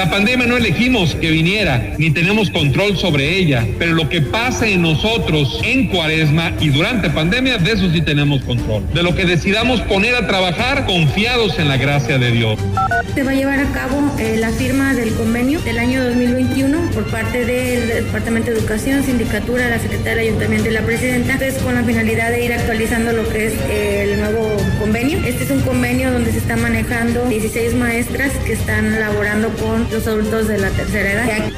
La pandemia no elegimos que viniera, ni tenemos control sobre ella, pero lo que pasa en nosotros en cuaresma y durante pandemia, de eso sí tenemos control. De lo que decidamos poner a trabajar confiados en la gracia de Dios. Se va a llevar a cabo eh, la firma del convenio del año 2021 por parte del Departamento de Educación, Sindicatura, la Secretaría del Ayuntamiento y la Presidenta, pues con la finalidad de ir actualizando lo que es eh, el nuevo convenio. Este es un convenio donde se está manejando 16 maestras que están laborando con los adultos de la tercera edad.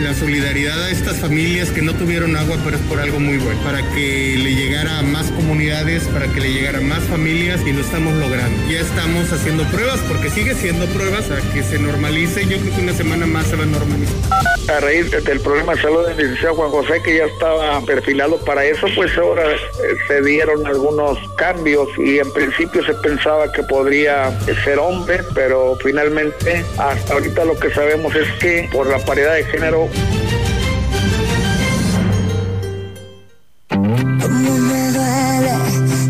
La solidaridad a estas familias que no tuvieron agua, pero es por algo muy bueno, para que le llegara a más comunidades, para que le llegara a más familias y lo estamos logrando. Ya estamos haciendo pruebas, porque sigue siendo pruebas, a que se normalice. Yo creo que una semana más se va a normalizar. A raíz del problema de salud del licenciado Juan José, que ya estaba perfilado para eso, pues ahora eh, se dieron algunos cambios y en principio se pensaba que podría ser hombre, pero finalmente hasta ahorita lo que sabemos es que por la paridad de género Cómo me duele,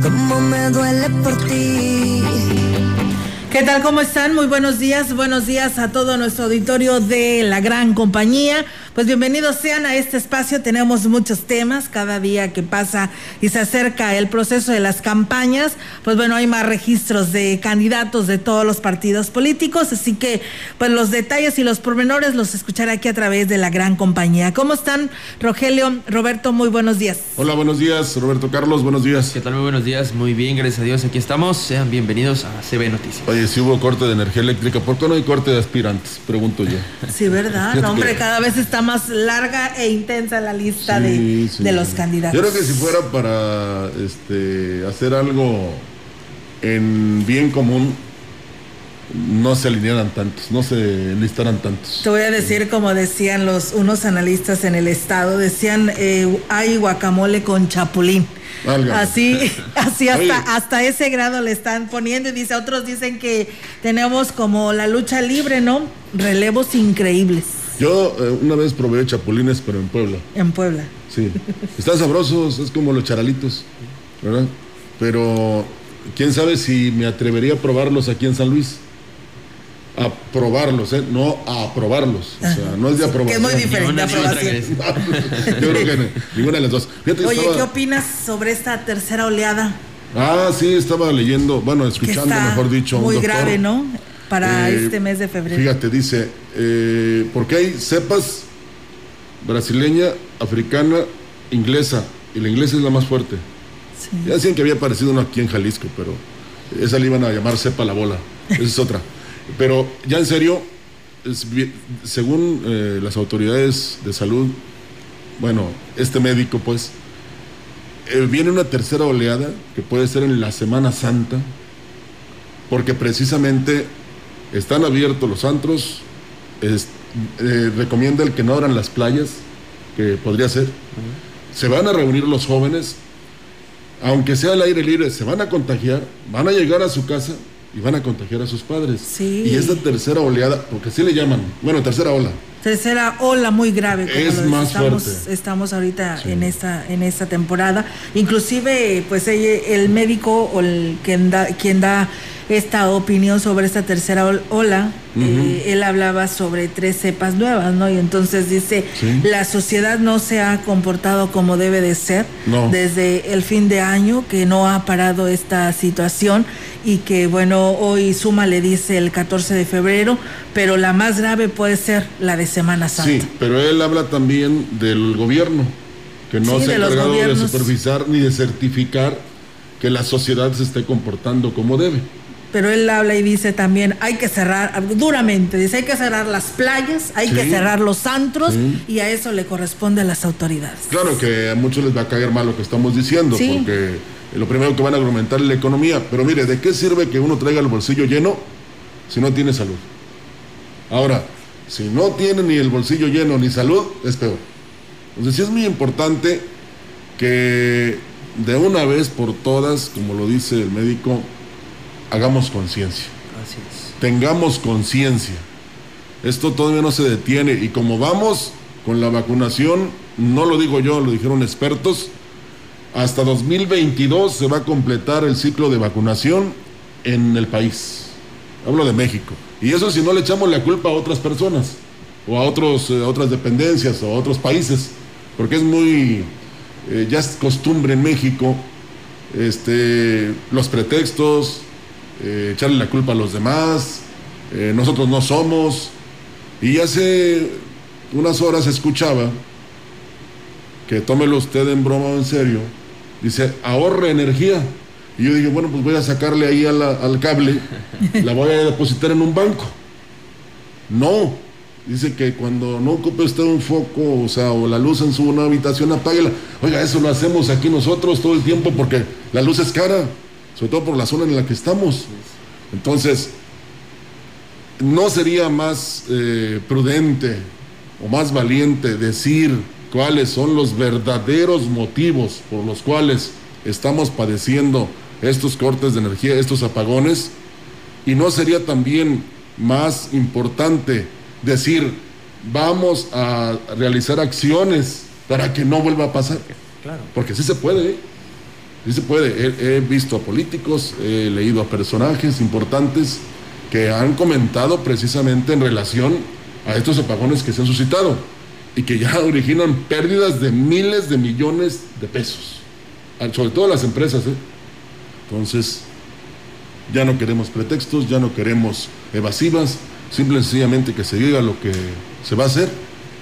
cómo me duele por ti. ¿Qué tal? ¿Cómo están? Muy buenos días. Buenos días a todo nuestro auditorio de la gran compañía. Pues bienvenidos sean a este espacio. Tenemos muchos temas cada día que pasa y se acerca el proceso de las campañas. Pues bueno, hay más registros de candidatos de todos los partidos políticos. Así que, pues los detalles y los pormenores los escucharé aquí a través de la gran compañía. ¿Cómo están, Rogelio? Roberto, muy buenos días. Hola, buenos días. Roberto Carlos, buenos días. ¿Qué tal? Muy buenos días. Muy bien, gracias a Dios. Aquí estamos. Sean bienvenidos a CB Noticias. Oye, si hubo corte de energía eléctrica, ¿por qué no hay corte de aspirantes? Pregunto yo. Sí, ¿verdad? No, hombre, cada vez está más larga e intensa la lista Sí, de, sí. de los candidatos. Yo creo que si fuera para este, hacer algo en bien común, no se alinearan tantos, no se enlistaran tantos. Te voy a decir, como decían los unos analistas en el estado, decían eh, hay guacamole con chapulín. Válgame. Así, así hasta, Oye. hasta ese grado le están poniendo y dice, otros dicen que tenemos como la lucha libre, ¿no? Relevos increíbles Yo eh, una vez probé chapulines, pero en Puebla. en Puebla. Sí. Están sabrosos, es como los charalitos, ¿verdad? Pero quién sabe si me atrevería a probarlos aquí en San Luis. A probarlos, ¿eh? No a probarlos. O sea, no es de Que es aprobación. muy diferente Ni una ni otra aprobación. Yo creo que ninguna de las dos. Fíjate, Oye, estaba- ¿qué opinas sobre esta tercera oleada? Ah, sí, estaba leyendo, bueno, escuchando, mejor dicho, un muy doctor. grave, ¿no? Para Eh, este mes de febrero. Fíjate, dice, eh, porque hay cepas brasileña, africana, inglesa, y la inglesa es la más fuerte. Sí. Ya decían que había aparecido uno aquí en Jalisco, pero esa le iban a llamar cepa la bola. Esa es otra. Pero ya en serio, es según eh, las autoridades de salud, bueno, este médico pues, eh, viene una tercera oleada que puede ser en la Semana Santa, porque precisamente están abiertos los antros, es- eh, recomienda el que no abran las playas, que podría ser. Se van a reunir los jóvenes, aunque sea al aire libre, se van a contagiar, van a llegar a su casa y van a contagiar a sus padres. Sí. Y esta tercera oleada, porque así le llaman, bueno, tercera ola, Tercera ola muy grave. como Es lo más estamos, fuerte. Estamos ahorita en esta en esta temporada. Inclusive, pues el médico o el quien da quien da esta opinión sobre esta tercera ol- ola, eh, él hablaba sobre tres cepas nuevas, ¿no? Y entonces dice, Sí. la sociedad no se ha comportado como debe de ser No. desde el fin de año, que no ha parado esta situación y que, bueno, hoy Suma le dice el 14 de febrero, pero la más grave puede ser la de Semana Santa. Sí, pero él habla también del gobierno, que no Sí, se ha encargado de supervisar ni de certificar que la sociedad se esté comportando como debe. Pero él habla y dice también, hay que cerrar, duramente, dice, hay que cerrar las playas, hay que cerrar los antros Sí. y a eso le corresponde a las autoridades. Claro que a muchos les va a caer mal lo que estamos diciendo, Sí. porque lo primero que van a argumentar es la economía. Pero mire, ¿de qué sirve que uno traiga el bolsillo lleno si no tiene salud? Ahora, si no tiene ni el bolsillo lleno ni salud, es peor. Entonces sí es muy importante que de una vez por todas, como lo dice el médico, hagamos conciencia Así es. tengamos conciencia. Esto todavía no se detiene y como vamos con la vacunación, no lo digo yo, lo dijeron expertos, hasta 2022 se va a completar el ciclo de vacunación en el país. Hablo de México. Y eso si no le echamos la culpa a otras personas o a, otros, eh, a otras dependencias o a otros países, porque es muy, eh, ya es costumbre en México, este, los pretextos, eh, echarle la culpa a los demás, eh, nosotros no somos. Y hace unas horas escuchaba que tómelo usted en broma o en serio, dice, ahorre energía. Y yo dije, bueno, pues voy a sacarle ahí a la- al cable, la voy a depositar en un banco. No, dice que cuando no ocupe usted un foco, o sea, o la luz en su una habitación, apáguela. Oiga, eso lo hacemos aquí nosotros todo el tiempo porque la luz es cara, sobre todo por la zona en la que estamos. Entonces, ¿no sería más eh, prudente o más valiente decir cuáles son los verdaderos motivos por los cuales estamos padeciendo estos cortes de energía, estos apagones? ¿Y no sería también más importante decir, vamos a realizar acciones para que no vuelva a pasar? Claro. Porque sí se puede, ¿eh? Sí se puede. He, visto a políticos, he leído a personajes importantes que han comentado precisamente en relación a estos apagones que se han suscitado y que ya originan pérdidas de miles de millones de pesos, al- sobre todo las empresas. ¿eh? Entonces, ya no queremos pretextos, ya no queremos evasivas, simple y sencillamente que se diga lo que se va a hacer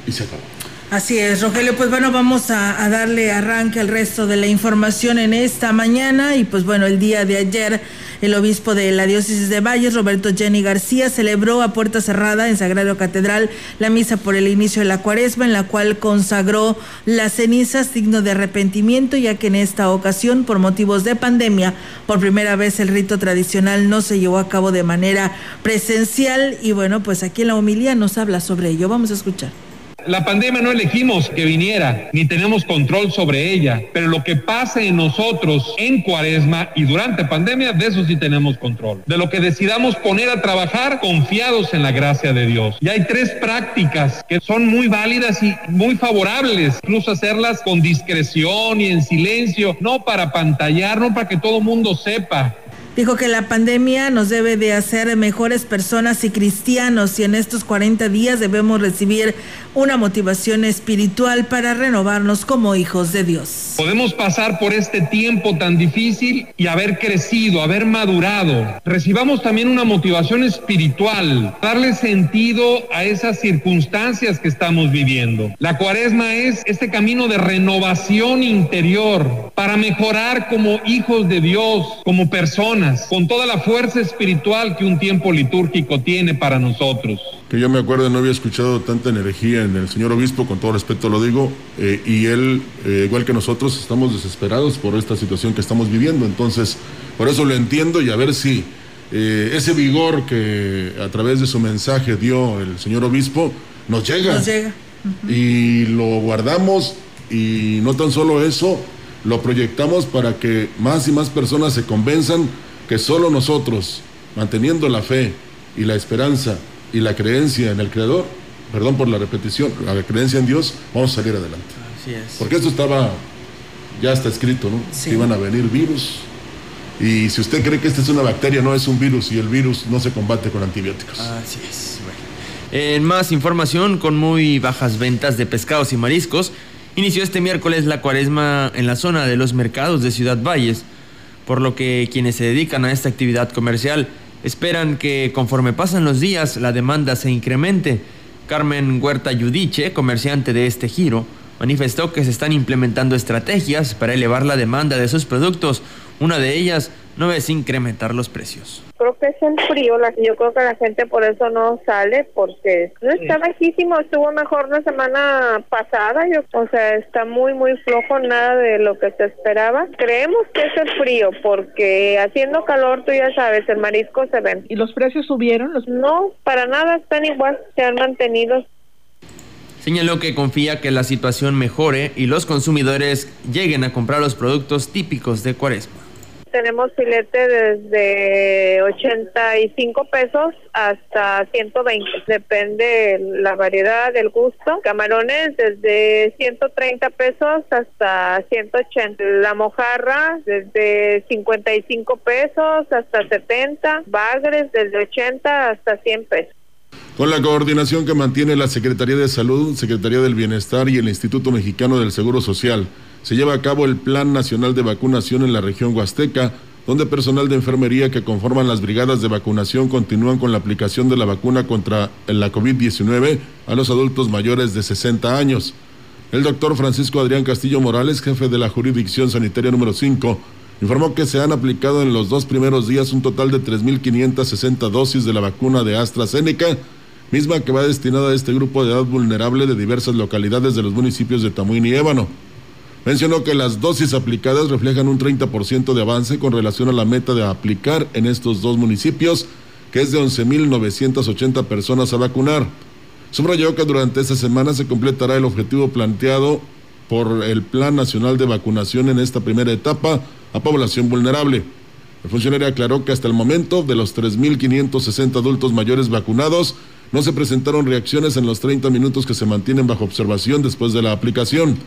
y se acabó. Así es, Rogelio. Pues bueno, vamos a, darle arranque al resto de la información en esta mañana. Y pues bueno, el día de ayer, el obispo de la diócesis de Valles, Roberto Jenny García, celebró a puerta cerrada en Sagrado Catedral la misa por el inicio de la cuaresma, en la cual consagró las cenizas, signo de arrepentimiento, ya que en esta ocasión, por motivos de pandemia, por primera vez el rito tradicional no se llevó a cabo de manera presencial. Y bueno, pues aquí en la homilía nos habla sobre ello. Vamos a escuchar. La pandemia no elegimos que viniera, ni tenemos control sobre ella, pero lo que pase en nosotros en cuaresma y durante pandemia, de eso sí tenemos control. De lo que decidamos poner a trabajar confiados en la gracia de Dios. Y hay tres prácticas que son muy válidas y muy favorables, incluso hacerlas con discreción y en silencio, no para pantallar, no para que todo mundo sepa, Dijo que la pandemia nos debe de hacer mejores personas y cristianos y en estos 40 días debemos recibir una motivación espiritual para renovarnos como hijos de Dios. Podemos pasar por este tiempo tan difícil y haber crecido, haber madurado. Recibamos también una motivación espiritual, darle sentido a esas circunstancias que estamos viviendo. La cuaresma es este camino de renovación interior para mejorar como hijos de Dios, como personas, con toda la fuerza espiritual que un tiempo litúrgico tiene para nosotros. que yo me acuerdo no había escuchado tanta energía en el señor obispo, con todo respeto lo digo, eh, y él, eh, igual que nosotros, estamos desesperados por esta situación que estamos viviendo, entonces por eso lo entiendo y a ver si eh, ese vigor que a través de su mensaje dio el señor obispo nos llega Nos llega. y lo guardamos y no tan solo eso, lo proyectamos para que más y más personas se convenzan que solo nosotros, manteniendo la fe y la esperanza y la creencia en el Creador, perdón por la repetición, la creencia en Dios, vamos a salir adelante. Así es. Porque esto estaba, ya está escrito, ¿no? Sí. Que iban a venir virus. Y si usted cree que esta es una bacteria, no es un virus y el virus no se combate con antibióticos. Así es. Bueno. En más información, con muy bajas ventas de pescados y mariscos, inició este miércoles la cuaresma en la zona de los mercados de Ciudad Valles, por lo que quienes se dedican a esta actividad comercial esperan que conforme pasan los días la demanda se incremente. Carmen Huerta Yudiche, comerciante de este giro, manifestó que se están implementando estrategias para elevar la demanda de sus productos, Una de ellas no es incrementar los precios. Creo que es el frío, la, yo creo que la gente por eso no sale, porque no está bajísimo, estuvo mejor la semana pasada, yo, o sea, está muy, muy flojo, nada de lo que se esperaba. Creemos que es el frío, porque haciendo calor, tú ya sabes, el marisco se ven. ¿Y los precios subieron? No, para nada, están igual, se han mantenido. Señaló que confía que la situación mejore y los consumidores lleguen a comprar los productos típicos de Cuaresma. Tenemos filete desde 85 pesos hasta 120, depende la variedad, del gusto. Camarones desde 130 pesos hasta 180. La mojarra desde 55 pesos hasta 70. Bagres desde 80 hasta 100 pesos. Con la coordinación que mantiene la Secretaría de Salud, Secretaría del Bienestar y el Instituto Mexicano del Seguro Social, se lleva a cabo el Plan Nacional de Vacunación en la región Huasteca, donde personal de enfermería que conforman las brigadas de vacunación continúan con la aplicación de la vacuna contra la COVID-19 a los adultos mayores de 60 años. El doctor Francisco Adrián Castillo Morales, jefe de la jurisdicción sanitaria número 5, informó que se han aplicado en los dos primeros días un total de 3.560 dosis de la vacuna de AstraZeneca misma que va destinada a este grupo de edad vulnerable de diversas localidades de los municipios de Tamuín y Ébano. Mencionó que las dosis aplicadas reflejan un 30% de avance con relación a la meta de aplicar en estos dos municipios, que es de 11.980 personas a vacunar. Subrayó que durante esta semana se completará el objetivo planteado por el Plan Nacional de Vacunación en esta primera etapa a población vulnerable. El funcionario aclaró que hasta el momento, de los 3.560 adultos mayores vacunados, no se presentaron reacciones en los 30 minutos que se mantienen bajo observación después de la aplicación.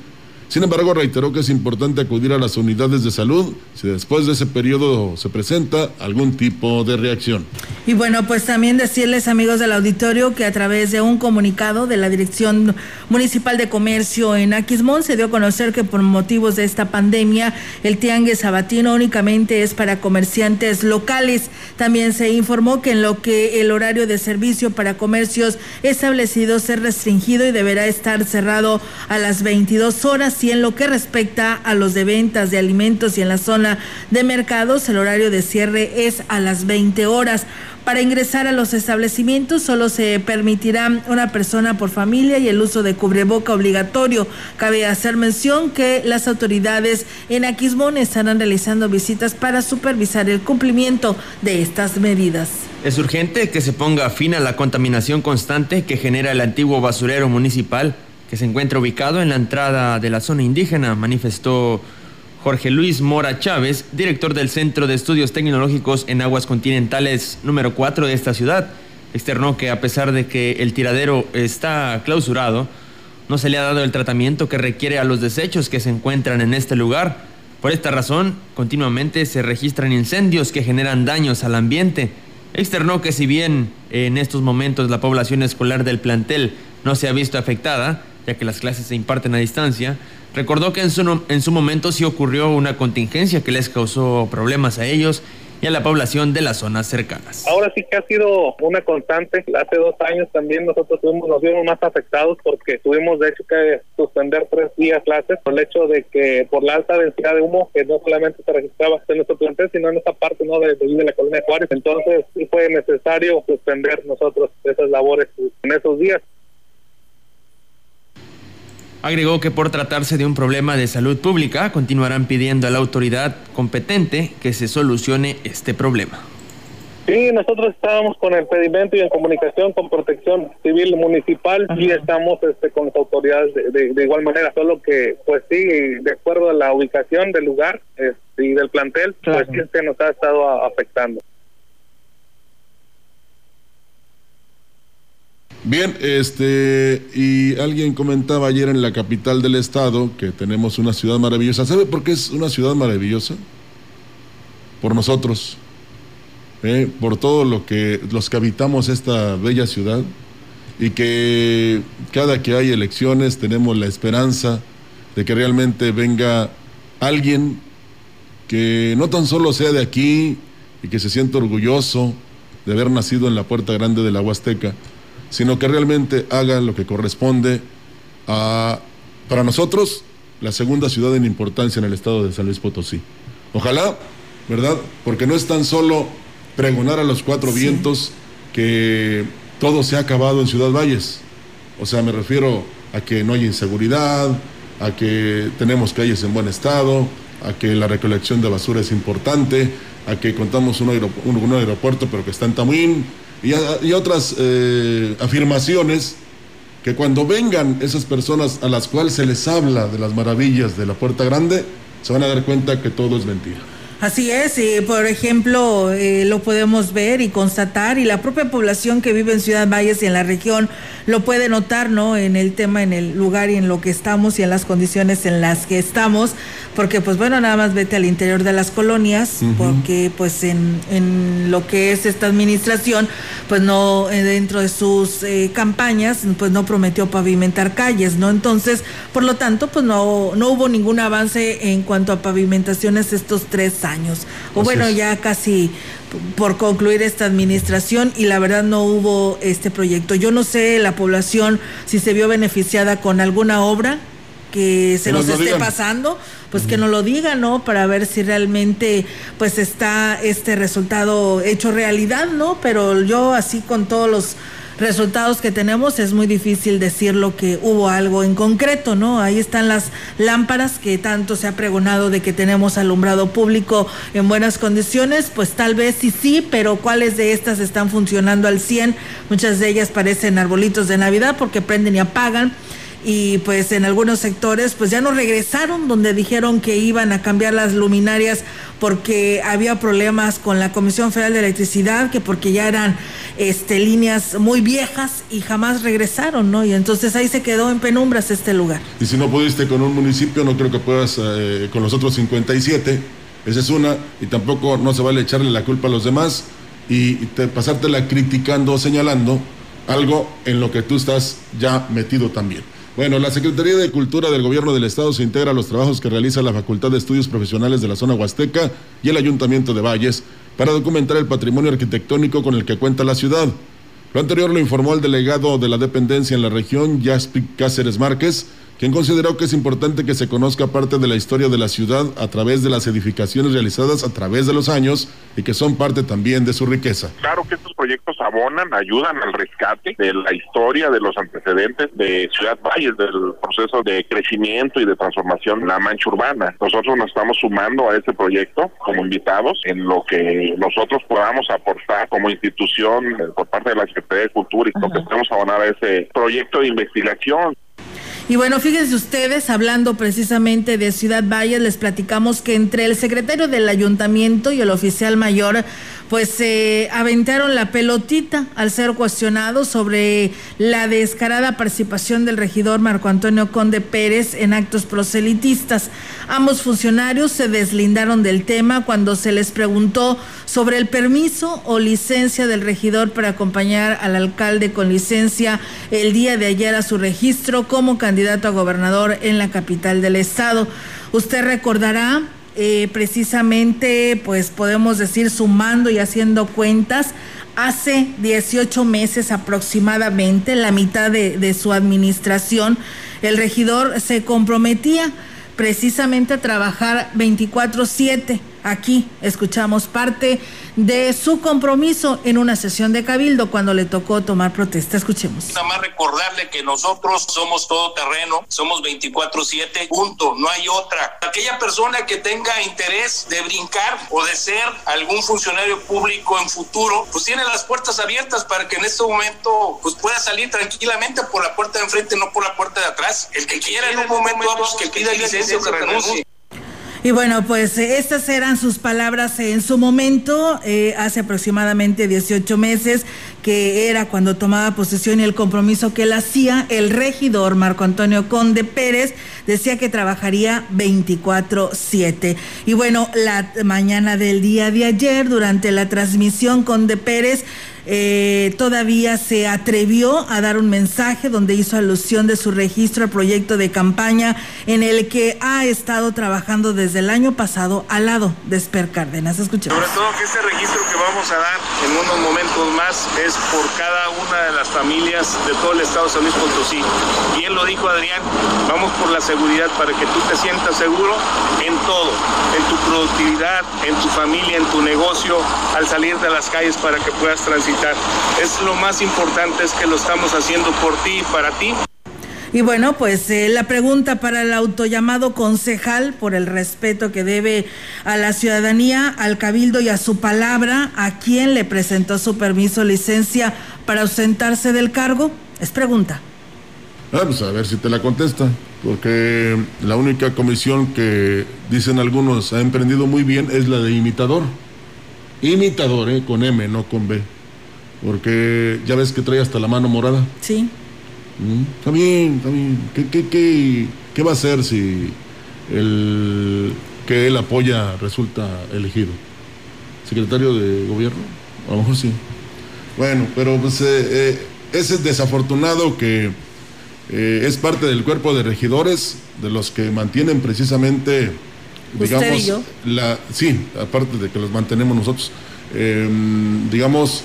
Sin embargo, reiteró que es importante acudir a las unidades de salud si después de ese periodo se presenta algún tipo de reacción. Y bueno, pues también decirles, amigos del auditorio, que a través de un comunicado de la Dirección Municipal de Comercio en Aquismón se dio a conocer que por motivos de esta pandemia, el tianguis sabatino únicamente es para comerciantes locales. También se informó que en lo que el horario de servicio para comercios establecidos es restringido y deberá estar cerrado a las 22 horas y en lo que respecta a los de ventas de alimentos y en la zona de mercados, el horario de cierre es a las 20 horas. Para ingresar a los establecimientos solo se permitirá una persona por familia y el uso de cubreboca obligatorio. Cabe hacer mención que las autoridades en Aquismón estarán realizando visitas para supervisar el cumplimiento de estas medidas. Es urgente que se ponga fin a la contaminación constante que genera el antiguo basurero municipal que se encuentra ubicado en la entrada de la zona indígena, manifestó Jorge Luis Mora Chávez, director del Centro de Estudios Tecnológicos en Aguas Continentales número 4 de esta ciudad. Externó que a pesar de que el tiradero está clausurado, no se le ha dado el tratamiento que requiere a los desechos que se encuentran en este lugar. Por esta razón, continuamente se registran incendios que generan daños al ambiente. Externó que si bien en estos momentos la población escolar del plantel no se ha visto afectada, ya que las clases se imparten a distancia, recordó que en su, en su momento sí ocurrió una contingencia que les causó problemas a ellos y a la población de las zonas cercanas. Ahora sí que ha sido una constante. Hace dos años también nosotros fuimos, nos vimos más afectados porque tuvimos de hecho que suspender tres días clases por el hecho de que por la alta densidad de humo que no solamente se registraba en nuestro plantel sino en esta parte no de, de la colonia de Juárez. Entonces sí fue necesario suspender nosotros esas labores en esos días. Agregó que por tratarse de un problema de salud pública, continuarán pidiendo a la autoridad competente que se solucione este problema. Sí, nosotros estábamos con el pedimento y en comunicación con Protección Civil Municipal y estamos este, con las autoridades de, igual manera, solo que, pues sí, de acuerdo a la ubicación del lugar este, y del plantel, pues sí se nos ha estado afectando. Bien, este, y alguien comentaba ayer en la capital del estado que tenemos una ciudad maravillosa. ¿Sabe por qué es una ciudad maravillosa? Por nosotros, ¿eh? por todo lo que los que habitamos esta bella ciudad y que cada que hay elecciones tenemos la esperanza de que realmente venga alguien que no tan solo sea de aquí y que se sienta orgulloso de haber nacido en la puerta grande de la Huasteca, sino que realmente haga lo que corresponde a, para nosotros, la segunda ciudad en importancia en el estado de San Luis Potosí. Ojalá ¿verdad? Porque no es tan solo pregonar a los cuatro vientos que todo se ha acabado en Ciudad Valles. O sea, me refiero a que no hay inseguridad, a que tenemos calles en buen estado, a que la recolección de basura es importante, a que contamos un, un, aeropuerto pero que está en Tamuín y, y otras eh, afirmaciones que cuando vengan esas personas a las cuales se les habla de las maravillas de la Puerta Grande, se van a dar cuenta que todo es mentira. Así es, y por ejemplo, eh, lo podemos ver y constatar, y la propia población que vive en Ciudad Valles y en la región lo puede notar, ¿no? En el tema, en el lugar y en lo que estamos y en las condiciones en las que estamos, porque pues bueno, nada más vete al interior de las colonias, porque pues en, en, lo que es esta administración, pues no, eh, dentro de sus eh, campañas, pues no prometió pavimentar calles, ¿no? Entonces, por lo tanto, pues no, no hubo ningún avance en cuanto a pavimentaciones estos tres años años. O bueno, ya casi por concluir esta administración y la verdad no hubo este proyecto. Yo no sé la población si se vio beneficiada con alguna obra que se nos, esté pasando, pues que nos lo digan, ¿no? Para ver si realmente pues está este resultado hecho realidad, ¿no? Pero yo así con todos los resultados que tenemos, es muy difícil decir lo que hubo algo en concreto, ¿no? Ahí están las lámparas que tanto se ha pregonado de que tenemos alumbrado público en buenas condiciones, pues tal vez sí, sí, pero ¿cuáles de estas están funcionando al 100? Muchas de ellas parecen arbolitos de Navidad porque prenden y apagan y pues en algunos sectores pues ya no regresaron donde dijeron que iban a cambiar las luminarias porque había problemas con la Comisión Federal de Electricidad, que porque ya eran este líneas muy viejas y jamás regresaron, ¿no? Y entonces ahí se quedó en penumbras este lugar. Y si no pudiste con un municipio, no creo que puedas eh, con los otros 57. Esa es una, y tampoco no se vale echarle la culpa a los demás y, te, pasártela criticando o señalando algo en lo que tú estás ya metido también. Bueno, la Secretaría de Cultura del Gobierno del Estado se integra a los trabajos que realiza la Facultad de Estudios Profesionales de la Zona Huasteca y el Ayuntamiento de Valles para documentar el patrimonio arquitectónico con el que cuenta la ciudad. Lo anterior lo informó el delegado de la dependencia en la región, Jaspic Cáceres Márquez, quien consideró que es importante que se conozca parte de la historia de la ciudad a través de las edificaciones realizadas a través de los años y que son parte también de su riqueza. Claro que estos proyectos abonan, ayudan al rescate de la historia, de los antecedentes de Ciudad Valles, del proceso de crecimiento y de transformación de la mancha urbana. Nosotros nos estamos sumando a este proyecto como invitados en lo que nosotros podamos aportar como institución eh, por parte de la Secretaría de Cultura y lo que podemos abonar a ese proyecto de investigación. Y bueno, fíjense ustedes, hablando precisamente de Ciudad Valles, les platicamos que entre el secretario del ayuntamiento y el oficial mayor pues se aventaron la pelotita al ser cuestionado sobre la descarada participación del regidor Marco Antonio Conde Pérez en actos proselitistas. Ambos funcionarios se deslindaron del tema cuando se les preguntó sobre el permiso o licencia del regidor para acompañar al alcalde con licencia el día de ayer a su registro como candidato a gobernador en la capital del estado. Usted recordará eh, precisamente, pues podemos decir, sumando y haciendo cuentas, hace 18 meses aproximadamente, la mitad de, de su administración, el regidor se comprometía precisamente a trabajar 24/7 Aquí escuchamos parte de su compromiso en una sesión de cabildo cuando le tocó tomar protesta. Escuchemos. Nada más recordarle que nosotros somos todo terreno, somos 24/7, punto, no hay otra. Aquella persona que tenga interés de brincar o de ser algún funcionario público en futuro, pues tiene las puertas abiertas para que en este momento pues pueda salir tranquilamente por la puerta de enfrente, no por la puerta de atrás. El que quiera en un momento, pues que pida licencia o que renuncie. Y bueno, pues eh, estas eran sus palabras en su momento, eh, hace aproximadamente 18 meses, que era cuando tomaba posesión y el compromiso que él hacía, el regidor Marco Antonio Conde Pérez decía que trabajaría 24/7. Y bueno, la mañana del día de ayer, durante la transmisión, Conde Pérez eh, todavía se atrevió a dar un mensaje donde hizo alusión de su registro al proyecto de campaña en el que ha estado trabajando desde el año pasado al lado de Esper Cárdenas. Escuchemos. Sobre todo que este registro que vamos a dar en unos momentos más es por cada una de las familias de todo el estado de San Luis Potosí. Bien lo dijo Adrián, vamos por la seguridad para que tú te sientas seguro en todo, en tu productividad, en tu familia, en tu negocio, al salir de las calles para que puedas transitar. Es lo más importante es que lo estamos haciendo por ti y para ti. Y bueno, pues eh, la pregunta para el autollamado concejal, por el respeto que debe a la ciudadanía, al cabildo y a su palabra, ¿a quién le presentó su permiso licencia para ausentarse del cargo? Es pregunta. Ah, pues a ver si te la contesta, porque la única comisión que dicen algunos ha emprendido muy bien es la de imitador. Imitador, ¿eh? Con M, no con B. Porque ya ves que trae hasta la mano morada. Sí. Mm, Está bien, está bien. ¿Qué, qué, qué, qué va a hacer si el que él apoya resulta elegido? ¿Secretario de gobierno? A lo mejor sí. Bueno, pero pues eh, eh, ese es desafortunado que eh, es parte del cuerpo de regidores, de los que mantienen precisamente, ¿Usted digamos, y yo? la, sí, aparte de que los mantenemos nosotros, eh, digamos,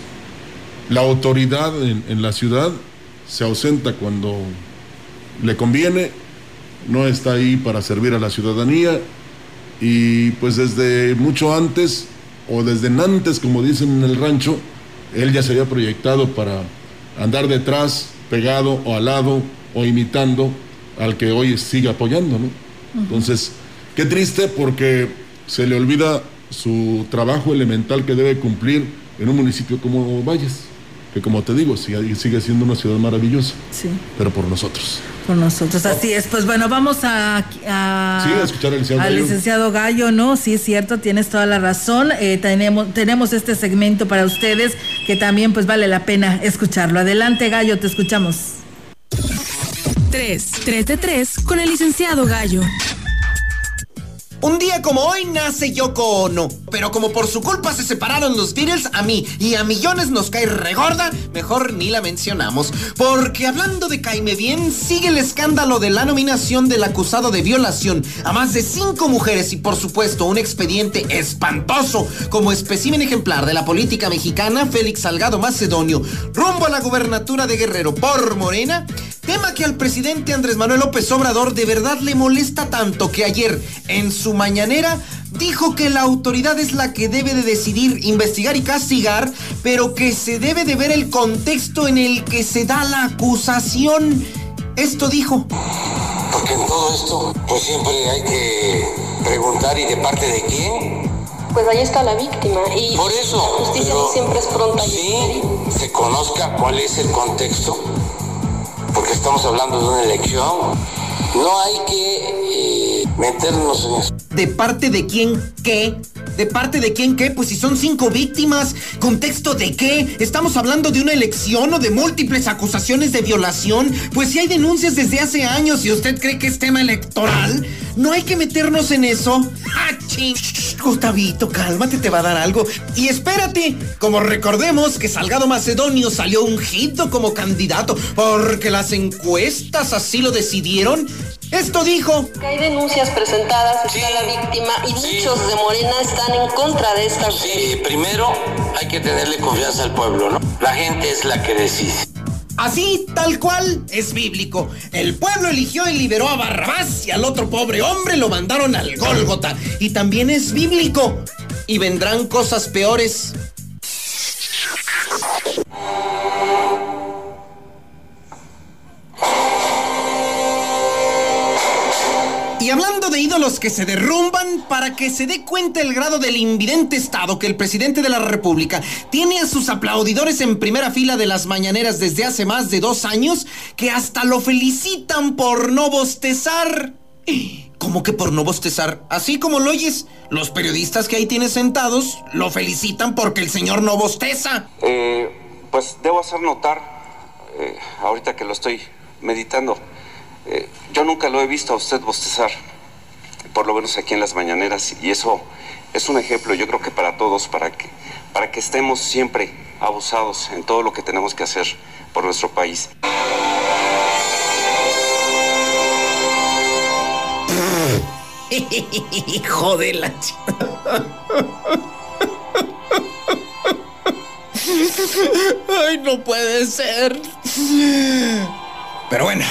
la autoridad en, en la ciudad se ausenta cuando le conviene, no está ahí para servir a la ciudadanía y pues desde mucho antes o desde antes, como dicen en el rancho, él ya se había proyectado para andar detrás, pegado o al lado o imitando al que hoy sigue apoyando, ¿no? Entonces, qué triste porque se le olvida su trabajo elemental que debe cumplir en un municipio como Valles, que como te digo, sigue, sigue siendo una ciudad maravillosa, Sí, pero por nosotros. por nosotros. Así es. Pues bueno, vamos a, a- Sí, a escuchar al licenciado al Gallo. licenciado Gallo, ¿no? Sí, es cierto, tienes toda la razón. Eh, tenemos, tenemos este segmento para ustedes que también pues vale la pena escucharlo. Adelante, Gallo, te escuchamos. 3, 3 de 3 con el licenciado Gallo. Un día como hoy nace Yoko Ono, pero como por su culpa se separaron los Beatles, a mí y a millones nos cae regorda, mejor ni la mencionamos. Porque hablando de caime bien, sigue el escándalo de la nominación del acusado de violación a más de cinco mujeres y por supuesto un expediente espantoso como espécimen ejemplar de la política mexicana, Félix Salgado Macedonio, rumbo a la gubernatura de Guerrero por Morena, tema que al presidente Andrés Manuel López Obrador de verdad le molesta tanto que ayer en su mañanera dijo que la autoridad es la que debe de decidir, investigar y castigar, pero que se debe de ver el contexto en el que se da la acusación. Esto dijo. Porque en todo esto, pues siempre hay que preguntar y de parte de quién. Pues ahí está la víctima y Por eso, la justicia pero siempre es pronta y sí se conozca cuál es el contexto, porque estamos hablando de una elección. No hay que meternos en eso. ¿De parte de quién qué? ¿De parte de quién qué? Pues si son cinco víctimas, ¿contexto de qué? ¿Estamos hablando de una elección o de múltiples acusaciones de violación? Pues si hay denuncias desde hace años y usted cree que es tema electoral, no hay que meternos en eso. ¡Ah, ching! Cálmate, te va a dar algo. Y espérate, como recordemos que Salgado Macedonio salió ungido como candidato porque las encuestas así lo decidieron, esto dijo. Que hay denuncias presentadas, está la víctima y muchos de Morena están en contra de esta. Sí, primero hay que tenerle confianza al pueblo, ¿no? La gente es la que decide. Así, tal cual, es bíblico. El pueblo eligió y liberó a Barrabás y al otro pobre hombre lo mandaron al Gólgota. Y también es bíblico. Y vendrán cosas peores. Y hablando de ídolos que se derrumban, para que se dé cuenta el grado del invidente estado que el presidente de la República tiene a sus aplaudidores en primera fila de las mañaneras desde hace más de dos años, que hasta lo felicitan por no bostezar. ¿Cómo que por no bostezar? Así como lo oyes, los periodistas que ahí tienes sentados lo felicitan porque el señor no bosteza. Eh, pues debo hacer notar, eh, ahorita que lo estoy meditando, eh, yo nunca lo he visto a usted bostezar, por lo menos aquí en las mañaneras, y eso es un ejemplo, yo creo que para todos, para que, para que estemos siempre abusados en todo lo que tenemos que hacer por nuestro país. Hijo de la ch- Ay, no puede ser. Pero bueno.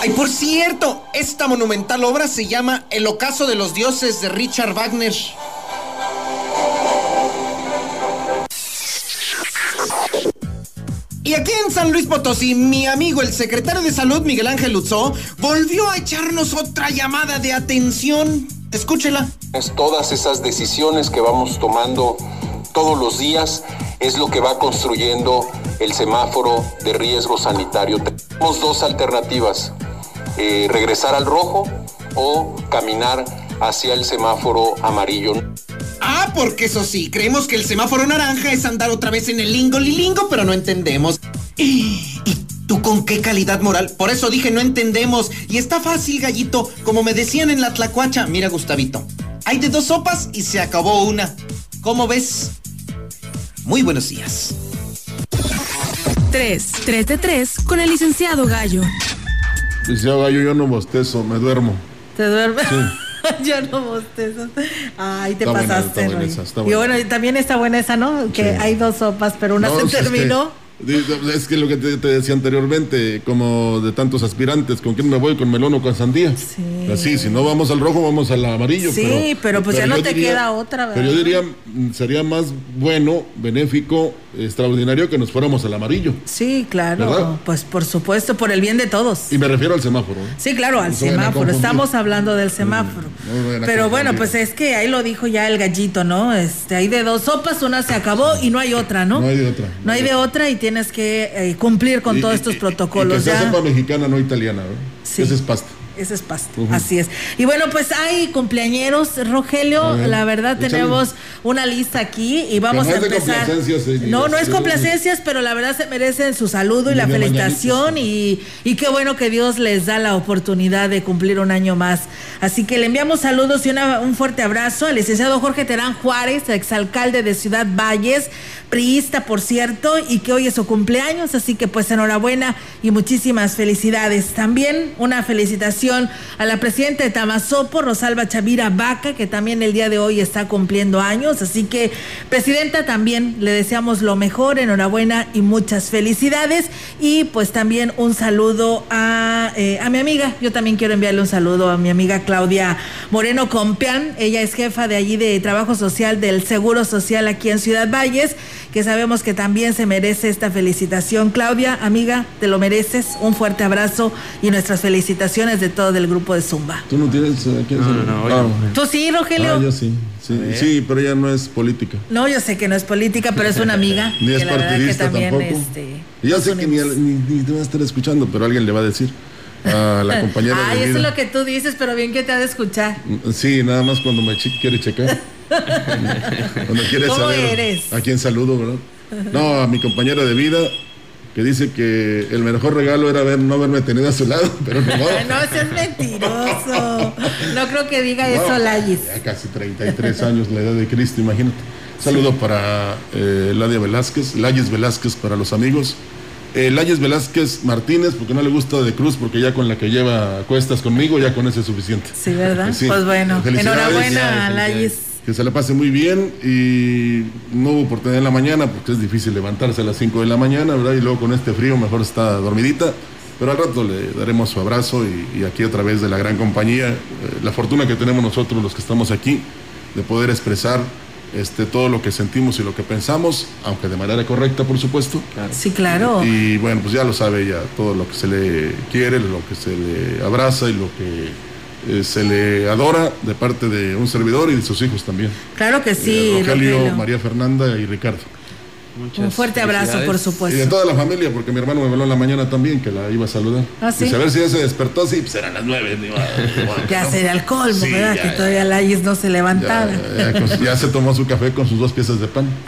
Ay, por cierto, esta monumental obra se llama El ocaso de los dioses de Richard Wagner. Y aquí en San Luis Potosí, mi amigo el secretario de Salud, Miguel Ángel Luzó, volvió a echarnos otra llamada de atención. Escúchela. Es todas esas decisiones que vamos tomando todos los días es lo que va construyendo el semáforo de riesgo sanitario. Tenemos dos alternativas, eh, regresar al rojo o caminar hacia el semáforo amarillo. Ah, porque eso sí, creemos que el semáforo naranja es andar otra vez en el lingo lilingo, pero no entendemos. ¿Y tú con qué calidad moral? Por eso dije no entendemos. Y está fácil, gallito, como me decían en la tlacuacha. Mira, Gustavito, hay de dos sopas y se acabó una. ¿Cómo ves? Muy buenos días. 3. 3 de 3 con el licenciado Gallo. Dice, "Ah, yo, no bostezo, me duermo. ¿Te duermes? Sí. Yo no bostezas. Ay, te Está buena, pasaste, está buena esa, está Y buena. bueno, y también está buena esa, ¿no? Que Sí. hay dos sopas, pero una No, se es que- terminó. Es que lo que te, te decía anteriormente, como de tantos aspirantes, ¿con quién me voy? ¿Con melón o con sandía? Sí. Así, si no vamos al rojo, vamos al amarillo. Sí, pero pues ya no te queda otra, Pero yo ¿verdad? diría, sería más bueno, benéfico, extraordinario que nos fuéramos al amarillo. Sí, claro. ¿Verdad? Pues por supuesto, por el bien de todos. Y me refiero al semáforo. ¿eh? Sí, claro, al No semáforo. Estamos hablando del semáforo. No a Pero bueno, pues es que ahí lo dijo ya el gallito, ¿no? Este, hay de dos sopas, una se acabó y no hay otra, ¿no? No hay de otra. No hay de otra y tienes que eh, cumplir con Y- todos y- estos protocolos. Y que sea ya. sopa mexicana, no italiana, ¿no? Sí. Ese es pasta. Ese es pasto, así es. Y bueno, pues hay cumpleañeros, Rogelio. Ver, la verdad échale. tenemos una lista aquí y vamos no a empezar. complacencias, eh, no, no es complacencias, pero la verdad se merecen su saludo y la felicitación y, y qué bueno que Dios les da la oportunidad de cumplir un año más. Así que le enviamos saludos y una- un fuerte abrazo al licenciado Jorge Terán Juárez, exalcalde de Ciudad Valles, priista por cierto, y que hoy es su cumpleaños, así que pues enhorabuena y muchísimas felicidades. También una felicitación a la presidenta de Tamazopo, Rosalba Chavira Vaca, que también el día de hoy está cumpliendo años, así que presidenta también le deseamos lo mejor, enhorabuena y muchas felicidades. Y pues también un saludo a, eh, a mi amiga, yo también quiero enviarle un saludo a mi amiga Claudia Moreno Compeán, ella es jefa de allí de Trabajo Social del Seguro Social aquí en Ciudad Valles, que sabemos que también se merece esta felicitación. Claudia, amiga, te lo mereces, un fuerte abrazo y nuestras felicitaciones de todo el grupo de Zumba. ¿Tú no tienes quién No, Ah. ¿Tú sí, Rogelio? Ah, yo sí. Sí, sí, pero ella no es política. No, yo sé que no es política, pero es una amiga. Ni es que la que partidista también, tampoco. este, Y ya nos sé que ni, unimos. ni, ni te va a estar escuchando, pero alguien le va a decir a la compañera Ay, de eso es lo que tú dices, pero bien que te ha de escuchar. Sí, nada más cuando me quiere checar. cuando quiere ¿Cómo saber eres? a quién saludo, ¿verdad? No, a mi compañera de vida, que dice que el mejor regalo era haber, no haberme tenido a su lado, pero no. No, ese es mentiroso. No creo que diga eso, No, Layis. Ya casi 33 años la edad de Cristo, imagínate. Saludo para eh, Ladia Velázquez, Layes Velázquez para los amigos. Eh, Layes Velázquez Martínez, porque no le gusta de Cruz, porque ya con la que lleva cuestas conmigo, ya con eso es suficiente. Sí, ¿verdad? Sí. Pues bueno, enhorabuena, Layis. Que se la pase muy bien y no hubo oportunidad en la mañana porque es difícil levantarse a las 5 de la mañana, ¿verdad? Y luego con este frío mejor está dormidita. Pero al rato le daremos su abrazo y, y aquí a través de la gran compañía, eh, la fortuna que tenemos nosotros los que estamos aquí de poder expresar este, todo lo que sentimos y lo que pensamos, aunque de manera correcta, por supuesto. Sí, claro. Y bueno, pues ya lo sabe ella, todo lo que se le quiere, lo que se le abraza y lo que eh, se le adora de parte de un servidor y de sus hijos también. Claro que sí, Eh, Rogelio, Rogelio. María Fernanda y Ricardo. Un fuerte abrazo, por Y supuesto. de toda la familia, porque mi hermano me habló en la mañana también, que la iba a saludar. ¿Ah, sí? Dice, a ver si ya se despertó, sí, pues eran las nueve. ni Ya ¿no? sería el colmo, Sí, ¿verdad? ya, que ya. todavía Layis no se levantara. Ya, ya, con- ya se tomó su café con sus dos piezas de pan.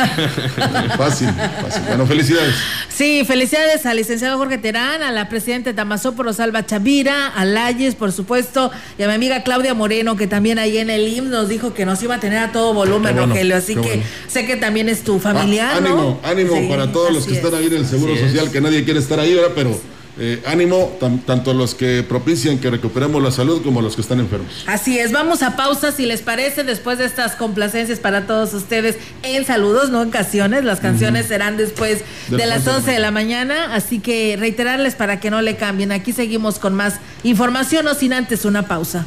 fácil, fácil. Bueno, felicidades. Sí, felicidades al licenciado Jorge Terán, a la presidenta de Tamazopo, Rosalba Chavira, a Layes, por supuesto, y a mi amiga Claudia Moreno, que también ahí en el IMSS nos dijo que nos iba a tener a todo volumen, bueno, Rogelio. Así que bueno. sé que también es tu familiar, Ah, ¿no? ánimo, ánimo Sí, para todos los que están es. ahí en el Seguro Así es. Social, que nadie quiere estar ahí, ¿verdad? Pero eh, ánimo, tanto los que propician que recuperemos la salud como los que están enfermos. Así es, vamos a pausa si les parece después de estas complacencias para todos ustedes en saludos, no en canciones, las canciones serán después de las de- 11 de la mañana, así que reiterarles para que no le cambien, aquí seguimos con más información o sin antes una pausa.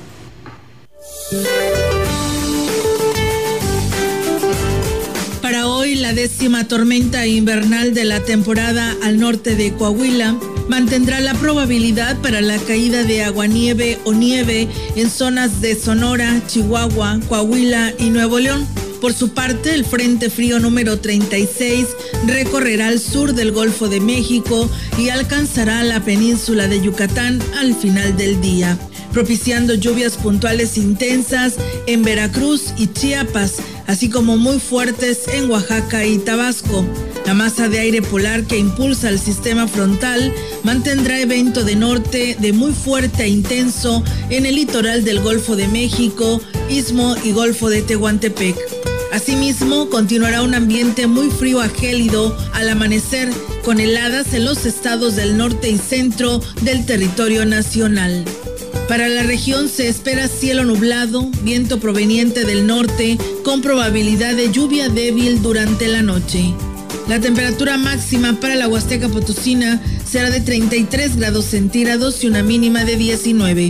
Para hoy, la décima tormenta invernal de la temporada al norte de Coahuila mantendrá la probabilidad para la caída de aguanieve o nieve en zonas de Sonora, Chihuahua, Coahuila y Nuevo León. Por su parte, el Frente Frío número 36 recorrerá el sur del Golfo de México y alcanzará la península de Yucatán al final del día, propiciando lluvias puntuales intensas en Veracruz y Chiapas, así como muy fuertes en Oaxaca y Tabasco. La masa de aire polar que impulsa el sistema frontal mantendrá evento de norte de muy fuerte e intenso en el litoral del Golfo de México, Istmo y Golfo de Tehuantepec. Asimismo, continuará un ambiente muy frío a gélido al amanecer, con heladas en los estados del norte y centro del territorio nacional. Para la región se espera cielo nublado, viento proveniente del norte, con probabilidad de lluvia débil durante la noche. La temperatura máxima para la Huasteca Potosina será de 33 grados centígrados y una mínima de 19.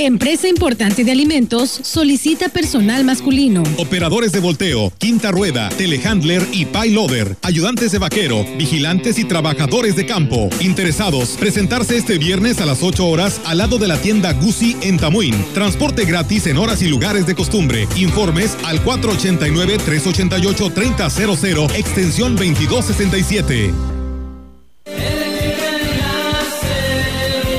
Empresa importante de alimentos solicita personal masculino. Operadores de volteo, quinta rueda, telehandler y payloader, ayudantes de vaquero, vigilantes y trabajadores de campo. Interesados, presentarse este viernes a las 8 horas al lado de la tienda Gucci en Tamuín. Transporte gratis en horas y lugares de costumbre. Informes al 489-388-3000, extensión 2267.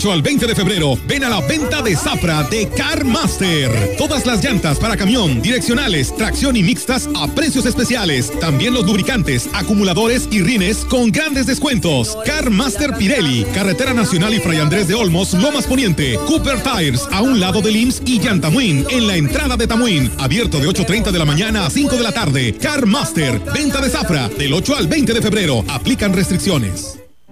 18 al 20 de febrero, ven a la venta de Zafra de Car Master. Todas las llantas para camión, direccionales, tracción y mixtas a precios especiales. También los lubricantes, acumuladores y rines con grandes descuentos. Car Master Pirelli, Carretera Nacional y Fray Andrés de Olmos, Lomas Poniente, Cooper Tires, a un lado de IMSS y Yantamuin, en la entrada de Tamuin. Abierto de 8.30 de la mañana a 5 de la tarde. Car Master, venta de Zafra, del 8 al 20 de febrero. Aplican restricciones.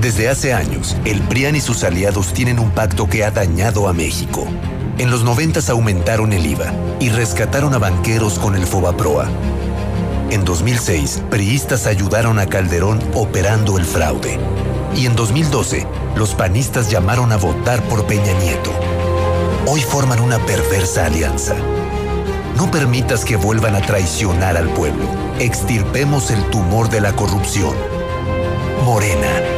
Desde hace años, el PRIAN y sus aliados tienen un pacto que ha dañado a México. En los 90 aumentaron el IVA y rescataron a banqueros con el Fobaproa. En 2006, priistas ayudaron a Calderón operando el fraude. Y en 2012, los panistas llamaron a votar por Peña Nieto. Hoy forman una perversa alianza. No permitas que vuelvan a traicionar al pueblo. Extirpemos el tumor de la corrupción. Morena.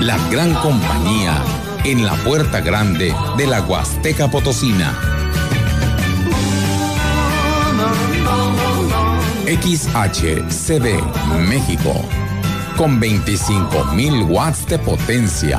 La gran compañía en la puerta grande de la Huasteca Potosina. XHCD México con 25.000 watts de potencia,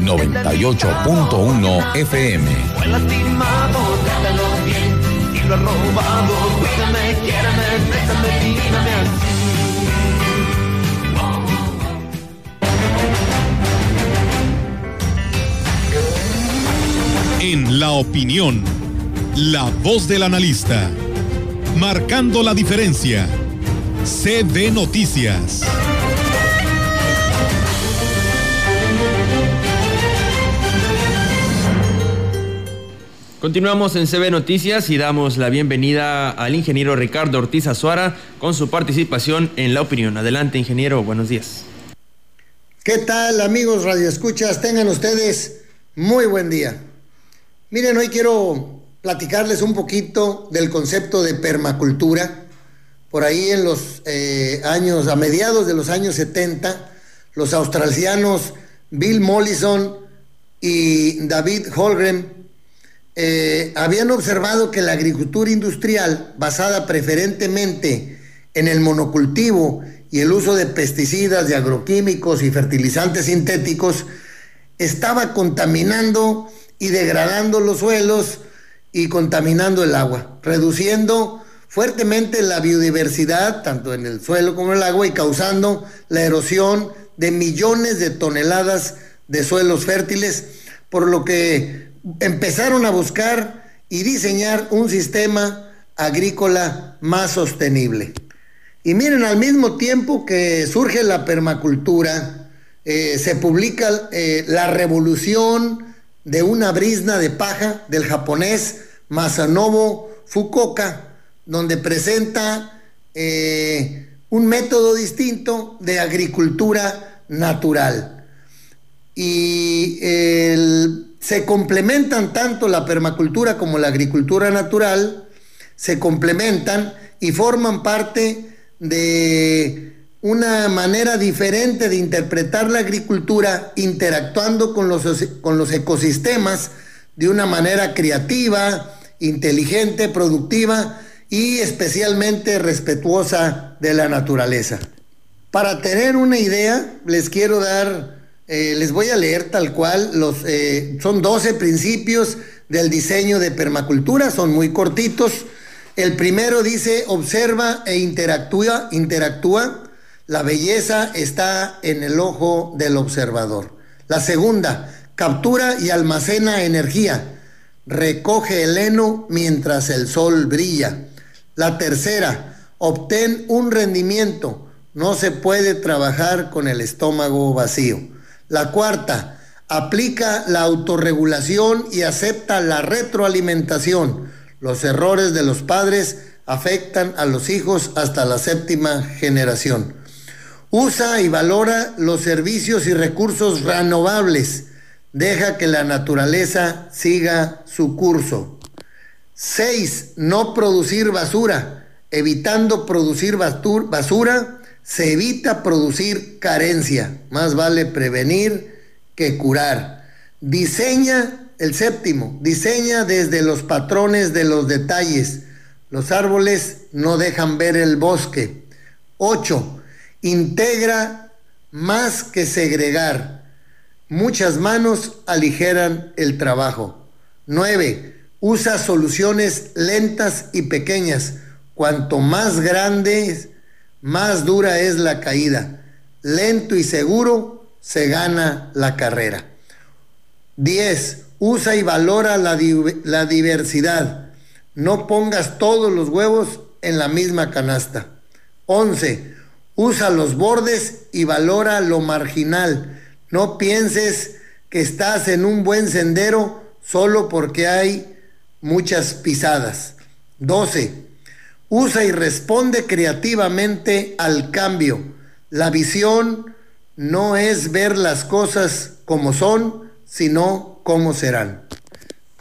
98.1 FM. Si lo robado, cuídame. En la opinión, la voz del analista, marcando la diferencia. CB Noticias. Continuamos en CB Noticias y damos la bienvenida al ingeniero Ricardo Ortiz Azuara con su participación en la opinión. Adelante, ingeniero, buenos días. ¿Qué tal amigos radioescuchas? Tengan ustedes muy buen día. Miren, hoy quiero platicarles un poquito del concepto de permacultura. Por ahí en los eh, años, a mediados de los años 70, los australianos Bill Mollison y David Holgren eh, habían observado que la agricultura industrial, basada preferentemente en el monocultivo y el uso de pesticidas, de agroquímicos y fertilizantes sintéticos, estaba contaminando y degradando los suelos y contaminando el agua, reduciendo fuertemente la biodiversidad, tanto en el suelo como en el agua, y causando la erosión de millones de toneladas de suelos fértiles, por lo que empezaron a buscar y diseñar un sistema agrícola más sostenible. Y miren, al mismo tiempo que surge la permacultura, eh, se publica eh, La Revolución de una brisna de paja del japonés Masanobu Fukuoka, donde presenta eh, un método distinto de agricultura natural. Y el- se complementan tanto la permacultura como la agricultura natural, se complementan y forman parte de una manera diferente de interpretar la agricultura interactuando con los, con los ecosistemas de una manera creativa, inteligente, productiva y especialmente respetuosa de la naturaleza. Para tener una idea, les quiero dar, eh, les voy a leer tal cual, los, eh, son 12 principios del diseño de permacultura, son muy cortitos. El primero dice, observa e interactúa, interactúa. La belleza está en el ojo del observador. La segunda, captura y almacena energía. Recoge el heno mientras el sol brilla. La tercera, obtén un rendimiento. No se puede trabajar con el estómago vacío. La cuarta, aplica la autorregulación y acepta la retroalimentación. Los errores de los padres afectan a los hijos hasta la séptima generación. Usa y valora los servicios y recursos renovables. Deja que la naturaleza siga su curso. 6. No producir basura. Evitando producir basura, se evita producir carencia. Más vale prevenir que curar. Diseña, el séptimo, diseña desde los patrones de los detalles. Los árboles no dejan ver el bosque. 8. Integra más que segregar. Muchas manos aligeran el trabajo. 9. Usa soluciones lentas y pequeñas. Cuanto más grande, más dura es la caída. Lento y seguro se gana la carrera. 10. Usa y valora la, la diversidad. No pongas todos los huevos en la misma canasta. 11. Usa los bordes y valora lo marginal. No pienses que estás en un buen sendero solo porque hay muchas pisadas. 12. Usa y responde creativamente al cambio. La visión no es ver las cosas como son, sino como serán.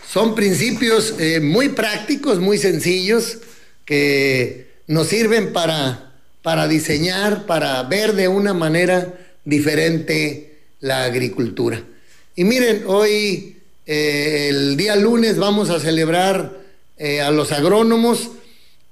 Son principios eh, muy prácticos, muy sencillos, que nos sirven para, para diseñar, para ver de una manera diferente la agricultura. Y miren, hoy, eh, el día lunes, vamos a celebrar eh, a los agrónomos.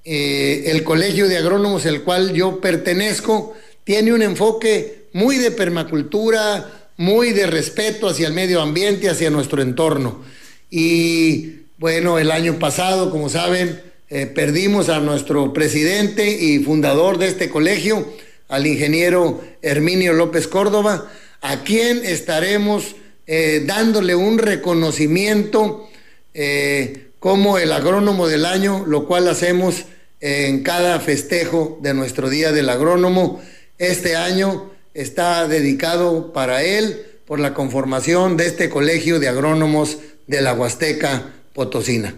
El Colegio de Agrónomos, el cual yo pertenezco, tiene un enfoque muy de permacultura, muy de respeto hacia el medio ambiente, hacia nuestro entorno. Y bueno, el año pasado, como saben, eh, perdimos a nuestro presidente y fundador de este colegio, al ingeniero Herminio López Córdoba, a quien estaremos eh, dándole un reconocimiento eh, como el agrónomo del año, lo cual hacemos en cada festejo de nuestro Día del Agrónomo. Este año está dedicado para él por la conformación de este Colegio de Agrónomos de la Huasteca Potosina.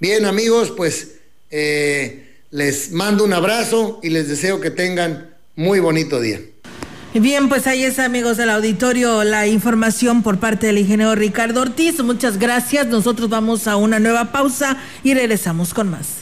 Bien amigos, pues eh, les mando un abrazo y les deseo que tengan muy bonito día. Bien, pues ahí es amigos del auditorio la información por parte del ingeniero Ricardo Ortiz. Muchas gracias. Nosotros vamos a una nueva pausa y regresamos con más.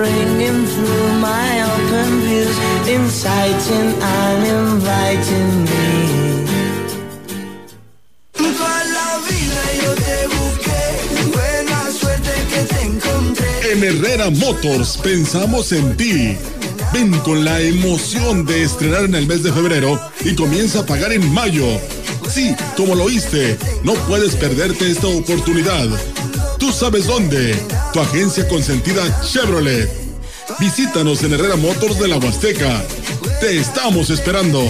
ringing through my open views, inciting and inviting me. En Herrera Motors pensamos en ti. Ven con la emoción de estrenar en el mes de febrero y comienza a pagar en mayo. Sí, como lo oíste, no puedes perderte esta oportunidad. Tú sabes dónde. Tu agencia consentida Chevrolet. Visítanos en Herrera Motors de la Huasteca. Te estamos esperando.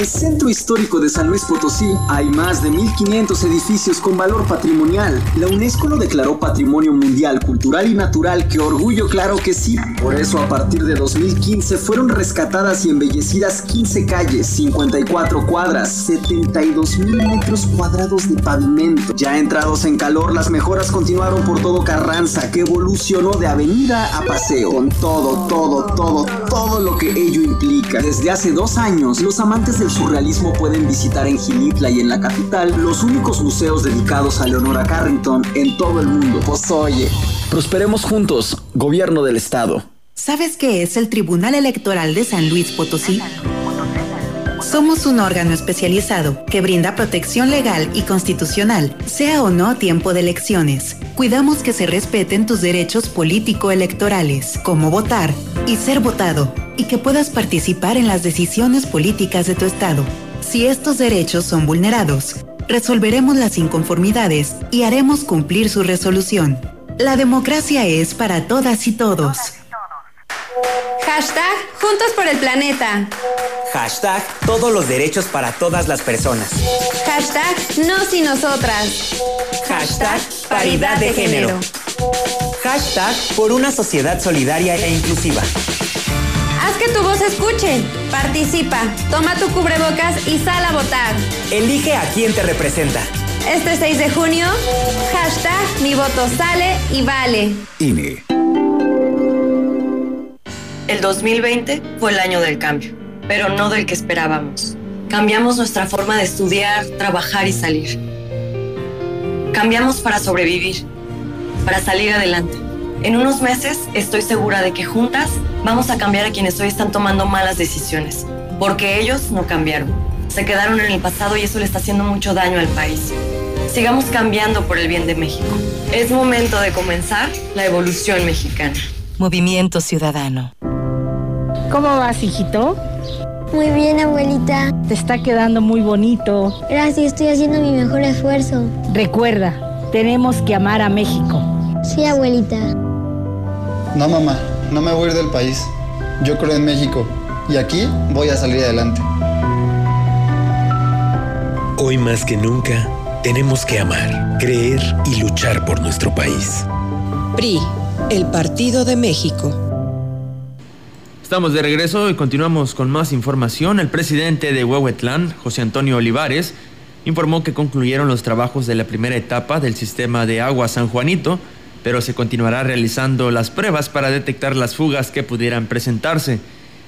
El Centro Histórico de San Luis Potosí hay más de 1.500 edificios con valor patrimonial. La UNESCO lo declaró Patrimonio Mundial Cultural y Natural, que orgullo claro que sí. Por eso a partir de 2015 fueron rescatadas y embellecidas 15 calles, 54 cuadras, 72 mil metros cuadrados de pavimento. Ya entrados en calor, las mejoras continuaron por todo Carranza, que evolucionó de avenida a paseo, con todo, todo, todo, todo lo que ello implica. Desde hace dos años, los amantes del surrealismo pueden visitar en Gilitla y en la capital los únicos museos dedicados a Leonora Carrington en todo el mundo. Pues oye, prosperemos juntos, gobierno del estado. ¿Sabes qué es el Tribunal Electoral de San Luis Potosí? Somos un órgano especializado que brinda protección legal y constitucional, sea o no tiempo de elecciones. Cuidamos que se respeten tus derechos político-electorales, como votar y ser votado, y que puedas participar en las decisiones políticas de tu estado. Si estos derechos son vulnerados, resolveremos las inconformidades y haremos cumplir su resolución. La democracia es para todas y todos. Hashtag Juntos por el Planeta. Hashtag todos los derechos para todas las personas. Hashtag Nos y Nosotras. Hashtag paridad de género. Hashtag por una sociedad solidaria e inclusiva. Haz que tu voz escuche. Participa. Toma tu cubrebocas y sal a votar. Elige a quien te representa. Este 6 de junio, hashtag mi voto sale y vale. INE. El 2020 fue el año del cambio, pero no del que esperábamos. Cambiamos nuestra forma de estudiar, trabajar y salir. Cambiamos para sobrevivir, para salir adelante. En unos meses estoy segura de que juntas vamos a cambiar a quienes hoy están tomando malas decisiones, porque ellos no cambiaron. Se quedaron en el pasado y eso le está haciendo mucho daño al país. Sigamos cambiando por el bien de México. Es momento de comenzar la evolución mexicana. Movimiento Ciudadano. ¿Cómo vas, hijito? Muy bien, abuelita. Te está quedando muy bonito. Gracias, estoy haciendo mi mejor esfuerzo. Recuerda, tenemos que amar a México. Sí, abuelita. No, mamá, no me voy a ir del país. Yo creo en México y aquí voy a salir adelante. Hoy más que nunca, tenemos que amar, creer y luchar por nuestro país. PRI, el Partido de México. Estamos de regreso y continuamos con más información. El presidente de Huehuetlán, José Antonio Olivares, informó que concluyeron los trabajos de la primera etapa del sistema de agua San Juanito, pero se continuará realizando las pruebas para detectar las fugas que pudieran presentarse.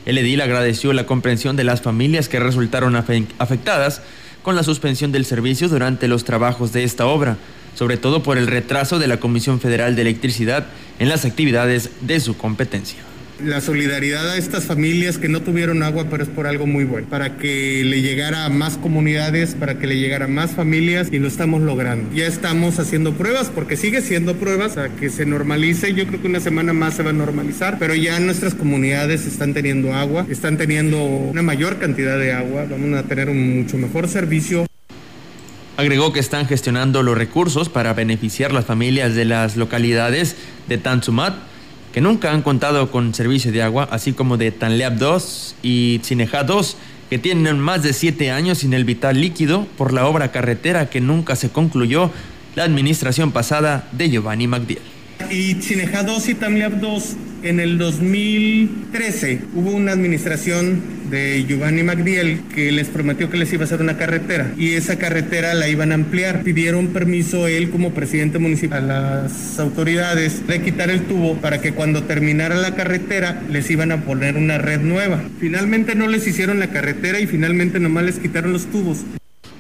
El edil agradeció la comprensión de las familias que resultaron afectadas con la suspensión del servicio durante los trabajos de esta obra, sobre todo por el retraso de la Comisión Federal de Electricidad en las actividades de su competencia la solidaridad a estas familias que no tuvieron agua, pero es por algo muy bueno, para que le llegara a más comunidades, para que le llegara a más familias y lo estamos logrando. Ya estamos haciendo pruebas, porque sigue siendo pruebas, a que se normalice, yo creo que una semana más se va a normalizar, pero ya nuestras comunidades están teniendo agua, están teniendo una mayor cantidad de agua, vamos a tener un mucho mejor servicio. Agregó que están gestionando los recursos para beneficiar las familias de las localidades de Tanzumat, que nunca han contado con servicio de agua, así como de Tanleab 2 y Cineja 2, que tienen más de siete años sin el vital líquido por la obra carretera que nunca se concluyó la administración pasada de Giovanni Magdiel. Y Cineja 2 y Tanleab 2 en el 2013 hubo una administración de Giovanni Magdiel que les prometió que les iba a hacer una carretera y esa carretera la iban a ampliar. Pidieron permiso él como presidente municipal a las autoridades de quitar el tubo para que cuando terminara la carretera les iban a poner una red nueva. Finalmente no les hicieron la carretera y finalmente nomás les quitaron los tubos.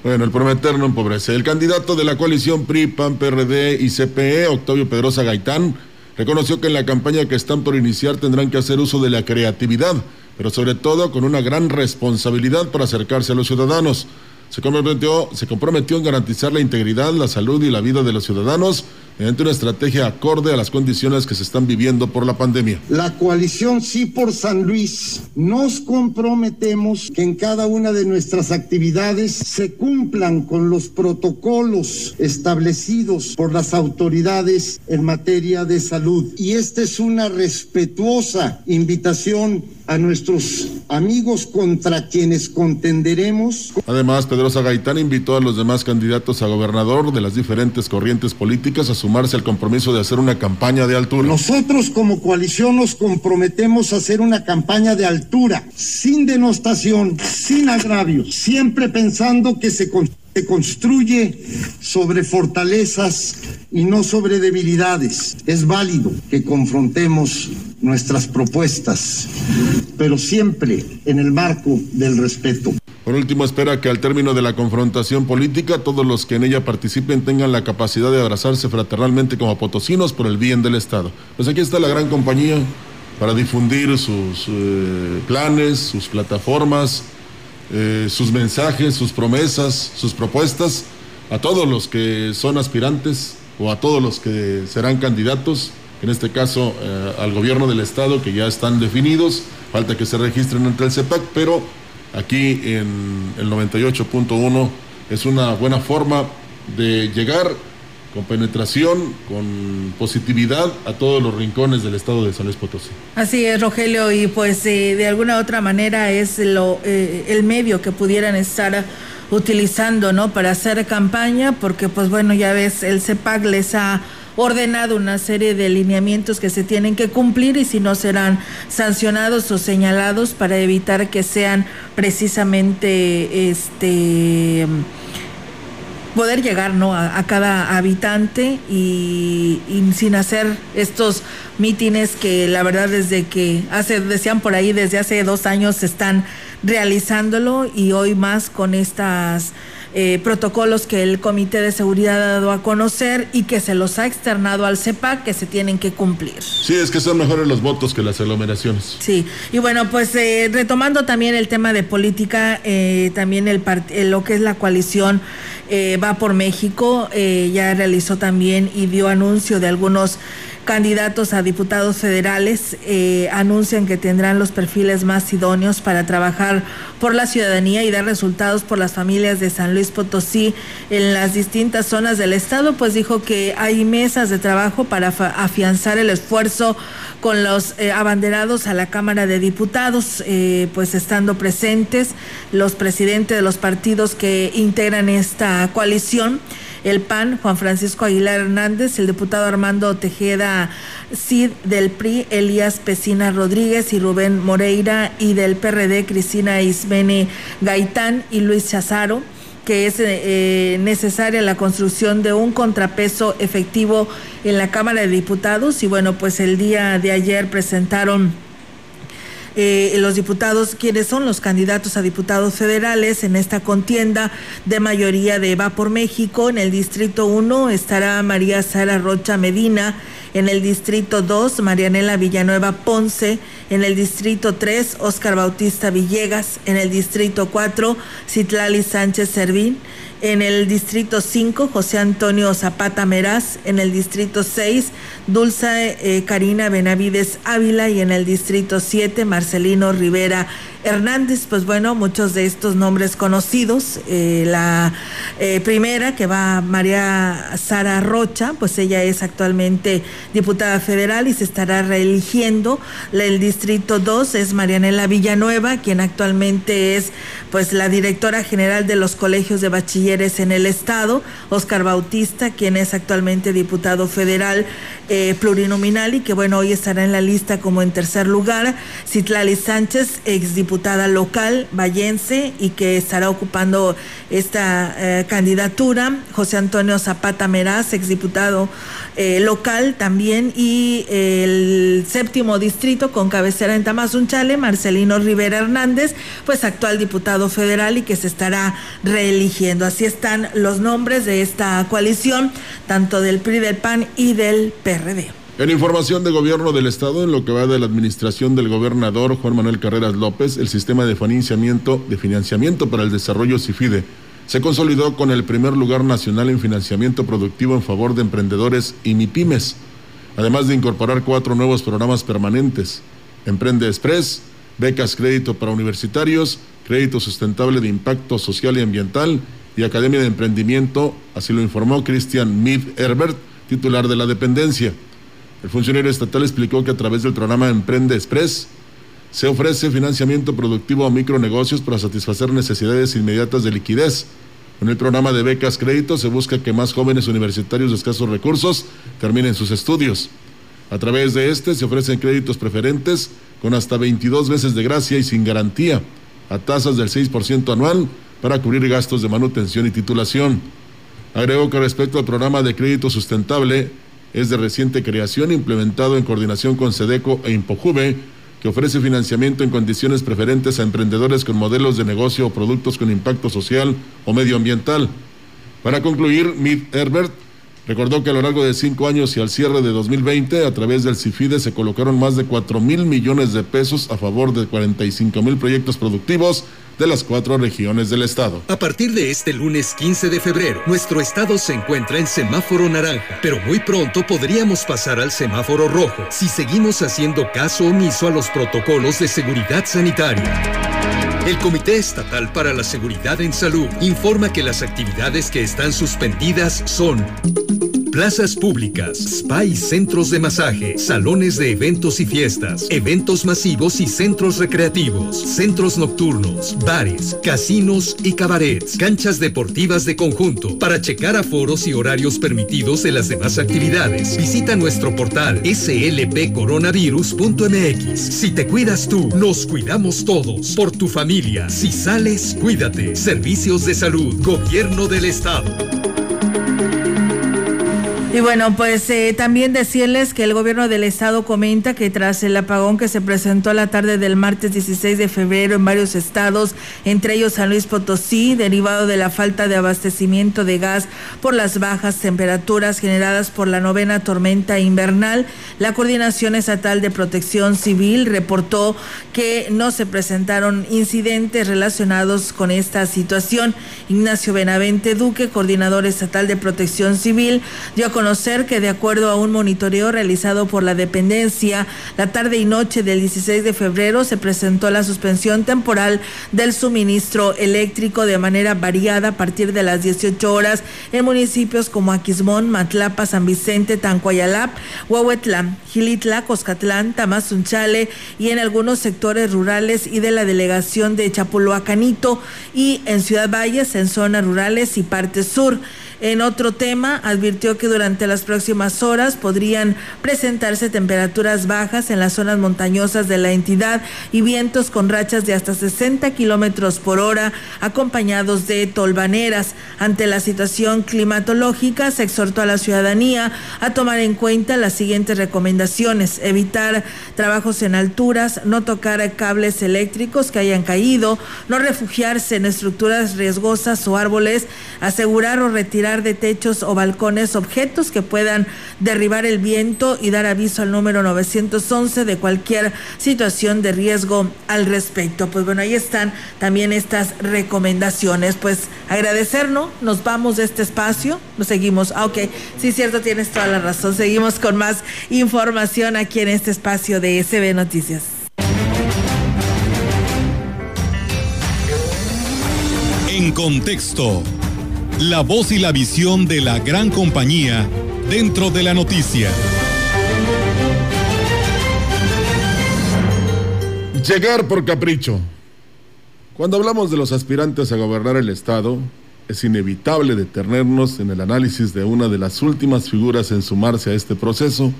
Bueno, el prometer no empobrece. El candidato de la coalición PRI, PAN, PRD y CPE, Octavio Pedrosa Gaitán, reconoció que en la campaña que están por iniciar tendrán que hacer uso de la creatividad pero sobre todo con una gran responsabilidad para acercarse a los ciudadanos. Se comprometió, se comprometió en garantizar la integridad, la salud y la vida de los ciudadanos mediante una estrategia acorde a las condiciones que se están viviendo por la pandemia. La coalición Sí por San Luis nos comprometemos que en cada una de nuestras actividades se cumplan con los protocolos establecidos por las autoridades en materia de salud. Y esta es una respetuosa invitación a nuestros amigos contra quienes contenderemos. Además, Pedrosa Gaitán invitó a los demás candidatos a gobernador de las diferentes corrientes políticas a sumarse al compromiso de hacer una campaña de altura. Nosotros como coalición nos comprometemos a hacer una campaña de altura, sin denostación, sin agravio, siempre pensando que se se construye sobre fortalezas y no sobre debilidades. Es válido que confrontemos nuestras propuestas, pero siempre en el marco del respeto. Por último, espera que al término de la confrontación política, todos los que en ella participen tengan la capacidad de abrazarse fraternalmente como potosinos por el bien del Estado. Pues aquí está la gran compañía para difundir sus eh, planes, sus plataformas, eh, sus mensajes, sus promesas, sus propuestas a todos los que son aspirantes o a todos los que serán candidatos, en este caso eh, al gobierno del estado que ya están definidos, falta que se registren ante el CEPAC, pero aquí en el 98.1 es una buena forma de llegar con penetración, con positividad a todos los rincones del estado de San Luis Potosí. Así es, Rogelio, y pues eh, de alguna otra manera es lo, eh, el medio que pudieran estar utilizando, ¿no? Para hacer campaña, porque pues bueno, ya ves, el CEPAC les ha ordenado una serie de lineamientos que se tienen que cumplir y si no serán sancionados o señalados para evitar que sean precisamente este poder llegar ¿no? a, cada habitante y, y, sin hacer estos mítines que la verdad desde que hace decían por ahí desde hace dos años están realizándolo y hoy más con estas eh, protocolos que el Comité de Seguridad ha dado a conocer y que se los ha externado al CEPAC que se tienen que cumplir. Sí, es que son mejores los votos que las aglomeraciones. Sí, y bueno, pues eh, retomando también el tema de política, eh, también el lo que es la coalición va por México, ya realizó también y dio anuncio de algunos candidatos a diputados federales eh, anuncian que tendrán los perfiles más idóneos para trabajar por la ciudadanía y dar resultados por las familias de San Luis Potosí en las distintas zonas del estado, pues dijo que hay mesas de trabajo para afianzar el esfuerzo con los eh, abanderados a la Cámara de Diputados, eh, pues estando presentes los presidentes de los partidos que integran esta coalición el PAN, Juan Francisco Aguilar Hernández, el diputado Armando Tejeda Cid del PRI, Elías Pesina Rodríguez y Rubén Moreira, y del PRD, Cristina Ismene Gaitán y Luis Chazaro que es eh, necesaria la construcción de un contrapeso efectivo en la Cámara de Diputados. Y bueno, pues el día de ayer presentaron eh, los diputados, quienes son los candidatos a diputados federales en esta contienda de mayoría de Va por México. En el distrito 1 estará María Sara Rocha Medina, en el distrito 2 Marianela Villanueva Ponce, en el distrito 3 Oscar Bautista Villegas, en el distrito 4 Citlali Sánchez Servín, en el distrito 5 José Antonio Zapata Meraz, en el distrito 6 Dulce eh, Karina Benavides Ávila y en el distrito 7 Marcelino Rivera Hernández, pues bueno, muchos de estos nombres conocidos. Eh, la eh, primera, que va María Sara Rocha, pues ella es actualmente diputada federal y se estará reeligiendo. El distrito 2 es Marianela Villanueva, quien actualmente es pues la directora general de los colegios de bachilleres en el estado. Oscar Bautista, quien es actualmente diputado federal eh, plurinominal y que bueno, hoy estará en la lista como en tercer lugar. Citlali Sánchez, ex diputada local vallense y que estará ocupando esta eh, candidatura. José Antonio Zapata Meraz, exdiputado eh, local también. Y el séptimo distrito con cabecera en Tamazunchale, Marcelino Rivera Hernández, pues actual diputado federal y que se estará reeligiendo. Así están los nombres de esta coalición, tanto del PRI, del PAN y del PRD. En información de gobierno del Estado, en lo que va de la administración del gobernador Juan Manuel Carreras López, el sistema de financiamiento, de financiamiento para el desarrollo CIFIDE se consolidó con el primer lugar nacional en financiamiento productivo en favor de emprendedores y MIPIMES, además de incorporar cuatro nuevos programas permanentes: Emprende Express, becas crédito para universitarios, crédito sustentable de impacto social y ambiental y Academia de Emprendimiento, así lo informó Cristian Mid Herbert, titular de la dependencia. El funcionario estatal explicó que a través del programa Emprende Express se ofrece financiamiento productivo a micronegocios para satisfacer necesidades inmediatas de liquidez. Con el programa de becas crédito se busca que más jóvenes universitarios de escasos recursos terminen sus estudios. A través de este se ofrecen créditos preferentes con hasta 22 veces de gracia y sin garantía, a tasas del 6% anual para cubrir gastos de manutención y titulación. Agregó que respecto al programa de crédito sustentable, es de reciente creación, implementado en coordinación con SEDECO e Impojuve, que ofrece financiamiento en condiciones preferentes a emprendedores con modelos de negocio o productos con impacto social o medioambiental. Para concluir, Mid Herbert recordó que a lo largo de cinco años y al cierre de 2020, a través del CIFIDE se colocaron más de 4 mil millones de pesos a favor de 45 mil proyectos productivos de las cuatro regiones del estado. A partir de este lunes 15 de febrero, nuestro estado se encuentra en semáforo naranja, pero muy pronto podríamos pasar al semáforo rojo si seguimos haciendo caso omiso a los protocolos de seguridad sanitaria. El Comité Estatal para la Seguridad en Salud informa que las actividades que están suspendidas son plazas públicas, spa y centros de masaje, salones de eventos y fiestas, eventos masivos y centros recreativos, centros nocturnos, bares, casinos y cabarets, canchas deportivas de conjunto. Para checar aforos y horarios permitidos de las demás actividades, visita nuestro portal slpcoronavirus.mx. Si te cuidas tú, nos cuidamos todos. Por tu familia. Si sales, cuídate. Servicios de salud. Gobierno del Estado. Y bueno, pues eh, también decirles que el gobierno del estado comenta que tras el apagón que se presentó la tarde del martes 16 de febrero en varios estados, entre ellos San Luis Potosí, derivado de la falta de abastecimiento de gas por las bajas temperaturas generadas por la novena tormenta invernal, la Coordinación Estatal de Protección Civil reportó que no se presentaron incidentes relacionados con esta situación. Ignacio Benavente Duque, coordinador estatal de Protección Civil, dio a conocer que de acuerdo a un monitoreo realizado por la dependencia, la tarde y noche del 16 de febrero se presentó la suspensión temporal del suministro eléctrico de manera variada a partir de las 18 horas en municipios como Aquismón, Matlapa, San Vicente, Tancuayalap, Huehuetlán, Gilitla, Coscatlán, Tamazunchale y en algunos sectores rurales y de la delegación de Chapulhuacanito y en Ciudad Valles en zonas rurales y parte sur. En otro tema, advirtió que durante las próximas horas podrían presentarse temperaturas bajas en las zonas montañosas de la entidad y vientos con rachas de hasta 60 kilómetros por hora, acompañados de tolvaneras. Ante la situación climatológica, se exhortó a la ciudadanía a tomar en cuenta las siguientes recomendaciones: evitar trabajos en alturas, no tocar cables eléctricos que hayan caído, no refugiarse en estructuras riesgosas o árboles, asegurar o retirar de techos o balcones objetos que puedan derribar el viento y dar aviso al número 911 de cualquier situación de riesgo al respecto. Pues bueno, ahí están también estas recomendaciones. Pues agradecernos, nos vamos de este espacio, nos seguimos. Ah, ok, sí, cierto, tienes toda la razón. Seguimos con más información aquí en este espacio de SB Noticias. En contexto, la voz y la visión de la gran compañía dentro de la noticia. Llegar por capricho. Cuando hablamos de los aspirantes a gobernar el Estado, es inevitable detenernos en el análisis de una de las últimas figuras en sumarse a este proceso,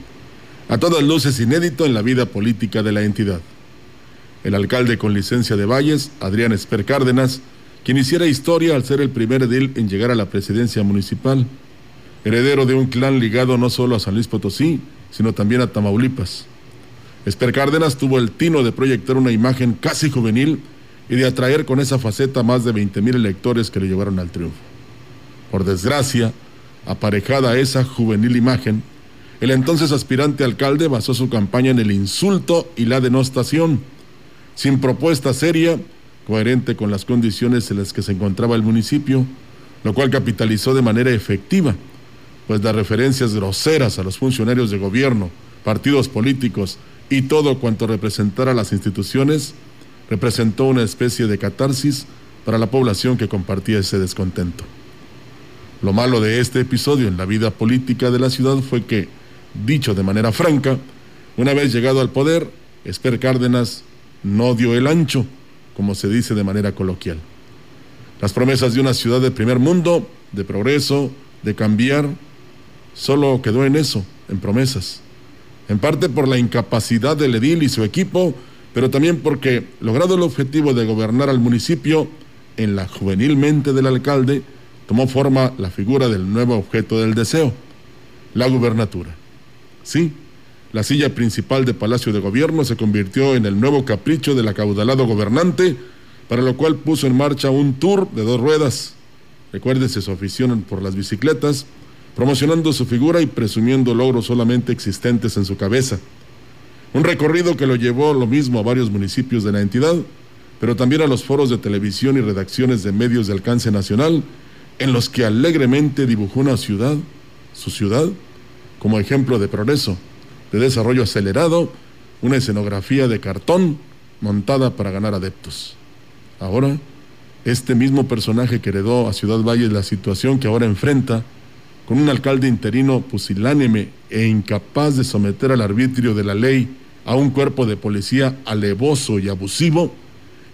a todas luces inédito en la vida política de la entidad. El alcalde con licencia de Valles, Adrián Esper Cárdenas, quien hiciera historia al ser el primer edil en llegar a la presidencia municipal, heredero de un clan ligado no solo a San Luis Potosí, sino también a Tamaulipas. Esper Cárdenas tuvo el tino de proyectar una imagen casi juvenil y de atraer con esa faceta más de 20 mil electores que le llevaron al triunfo. Por desgracia, aparejada a esa juvenil imagen, el entonces aspirante alcalde basó su campaña en el insulto y la denostación, sin propuesta seria coherente con las condiciones en las que se encontraba el municipio, lo cual capitalizó de manera efectiva, pues las referencias groseras a los funcionarios de gobierno, partidos políticos y todo cuanto representara las instituciones, representó una especie de catarsis para la población que compartía ese descontento. Lo malo de este episodio en la vida política de la ciudad fue que, dicho de manera franca, una vez llegado al poder, Esper Cárdenas no dio el ancho como se dice de manera coloquial. Las promesas de una ciudad de primer mundo, de progreso, de cambiar, solo quedó en eso, en promesas. En parte por la incapacidad del edil y su equipo, pero también porque, logrado el objetivo de gobernar al municipio, en la juvenil mente del alcalde tomó forma la figura del nuevo objeto del deseo, la gubernatura. Sí, la silla principal de Palacio de Gobierno se convirtió en el nuevo capricho del acaudalado gobernante, para lo cual puso en marcha un tour de dos ruedas. Recuérdese su afición por las bicicletas, promocionando su figura y presumiendo logros solamente existentes en su cabeza. Un recorrido que lo llevó lo mismo a varios municipios de la entidad, pero también a los foros de televisión y redacciones de medios de alcance nacional, en los que alegremente dibujó una ciudad, su ciudad, como ejemplo de progreso de desarrollo acelerado, una escenografía de cartón montada para ganar adeptos. Ahora, este mismo personaje que heredó a Ciudad Valle la situación que ahora enfrenta, con un alcalde interino pusilánime e incapaz de someter al arbitrio de la ley a un cuerpo de policía alevoso y abusivo,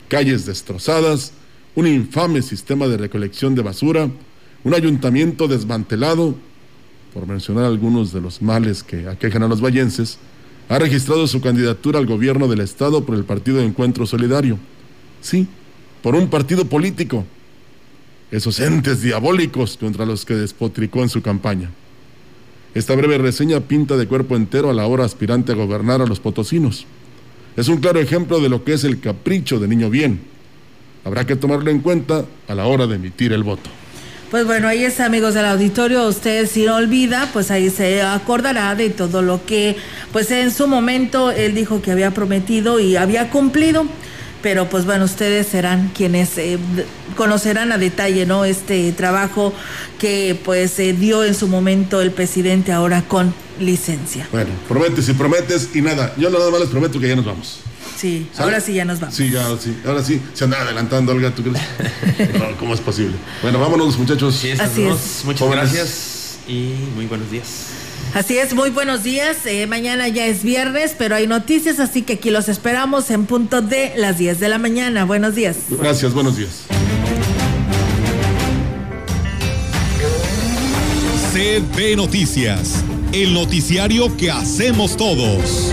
calles destrozadas, un infame sistema de recolección de basura, un ayuntamiento desmantelado, por mencionar algunos de los males que aquejan a los vallenses, ha registrado su candidatura al gobierno del Estado por el Partido de Encuentro Solidario. Sí, por un partido político. Esos entes diabólicos contra los que despotricó en su campaña. Esta breve reseña pinta de cuerpo entero a la hora aspirante a gobernar a los potosinos. Es un claro ejemplo de lo que es el capricho de niño bien. Habrá que tomarlo en cuenta a la hora de emitir el voto. Pues bueno, ahí está, amigos del auditorio. Usted si no olvida, pues ahí se acordará de todo lo que, pues en su momento él dijo que había prometido y había cumplido. Pero pues bueno, ustedes serán quienes eh, conocerán a detalle, ¿no? Este trabajo que pues se dio en su momento el presidente ahora con licencia. Bueno, prometes y prometes y nada. Yo nada más les prometo que ya nos vamos. Sí, ahora sí ya nos vamos. Sí, ya, sí. Ahora sí, se anda adelantando, Olga, ¿tú crees? no, ¿cómo es posible? Bueno, vámonos, muchachos. Así es. Muchas Jóvenes. gracias y muy buenos días. Así es, muy buenos días. Eh, mañana ya es viernes, pero hay noticias, así que aquí los esperamos en punto de las 10 de la mañana. Buenos días. Gracias, buenos días. CB Noticias, el noticiario que hacemos todos.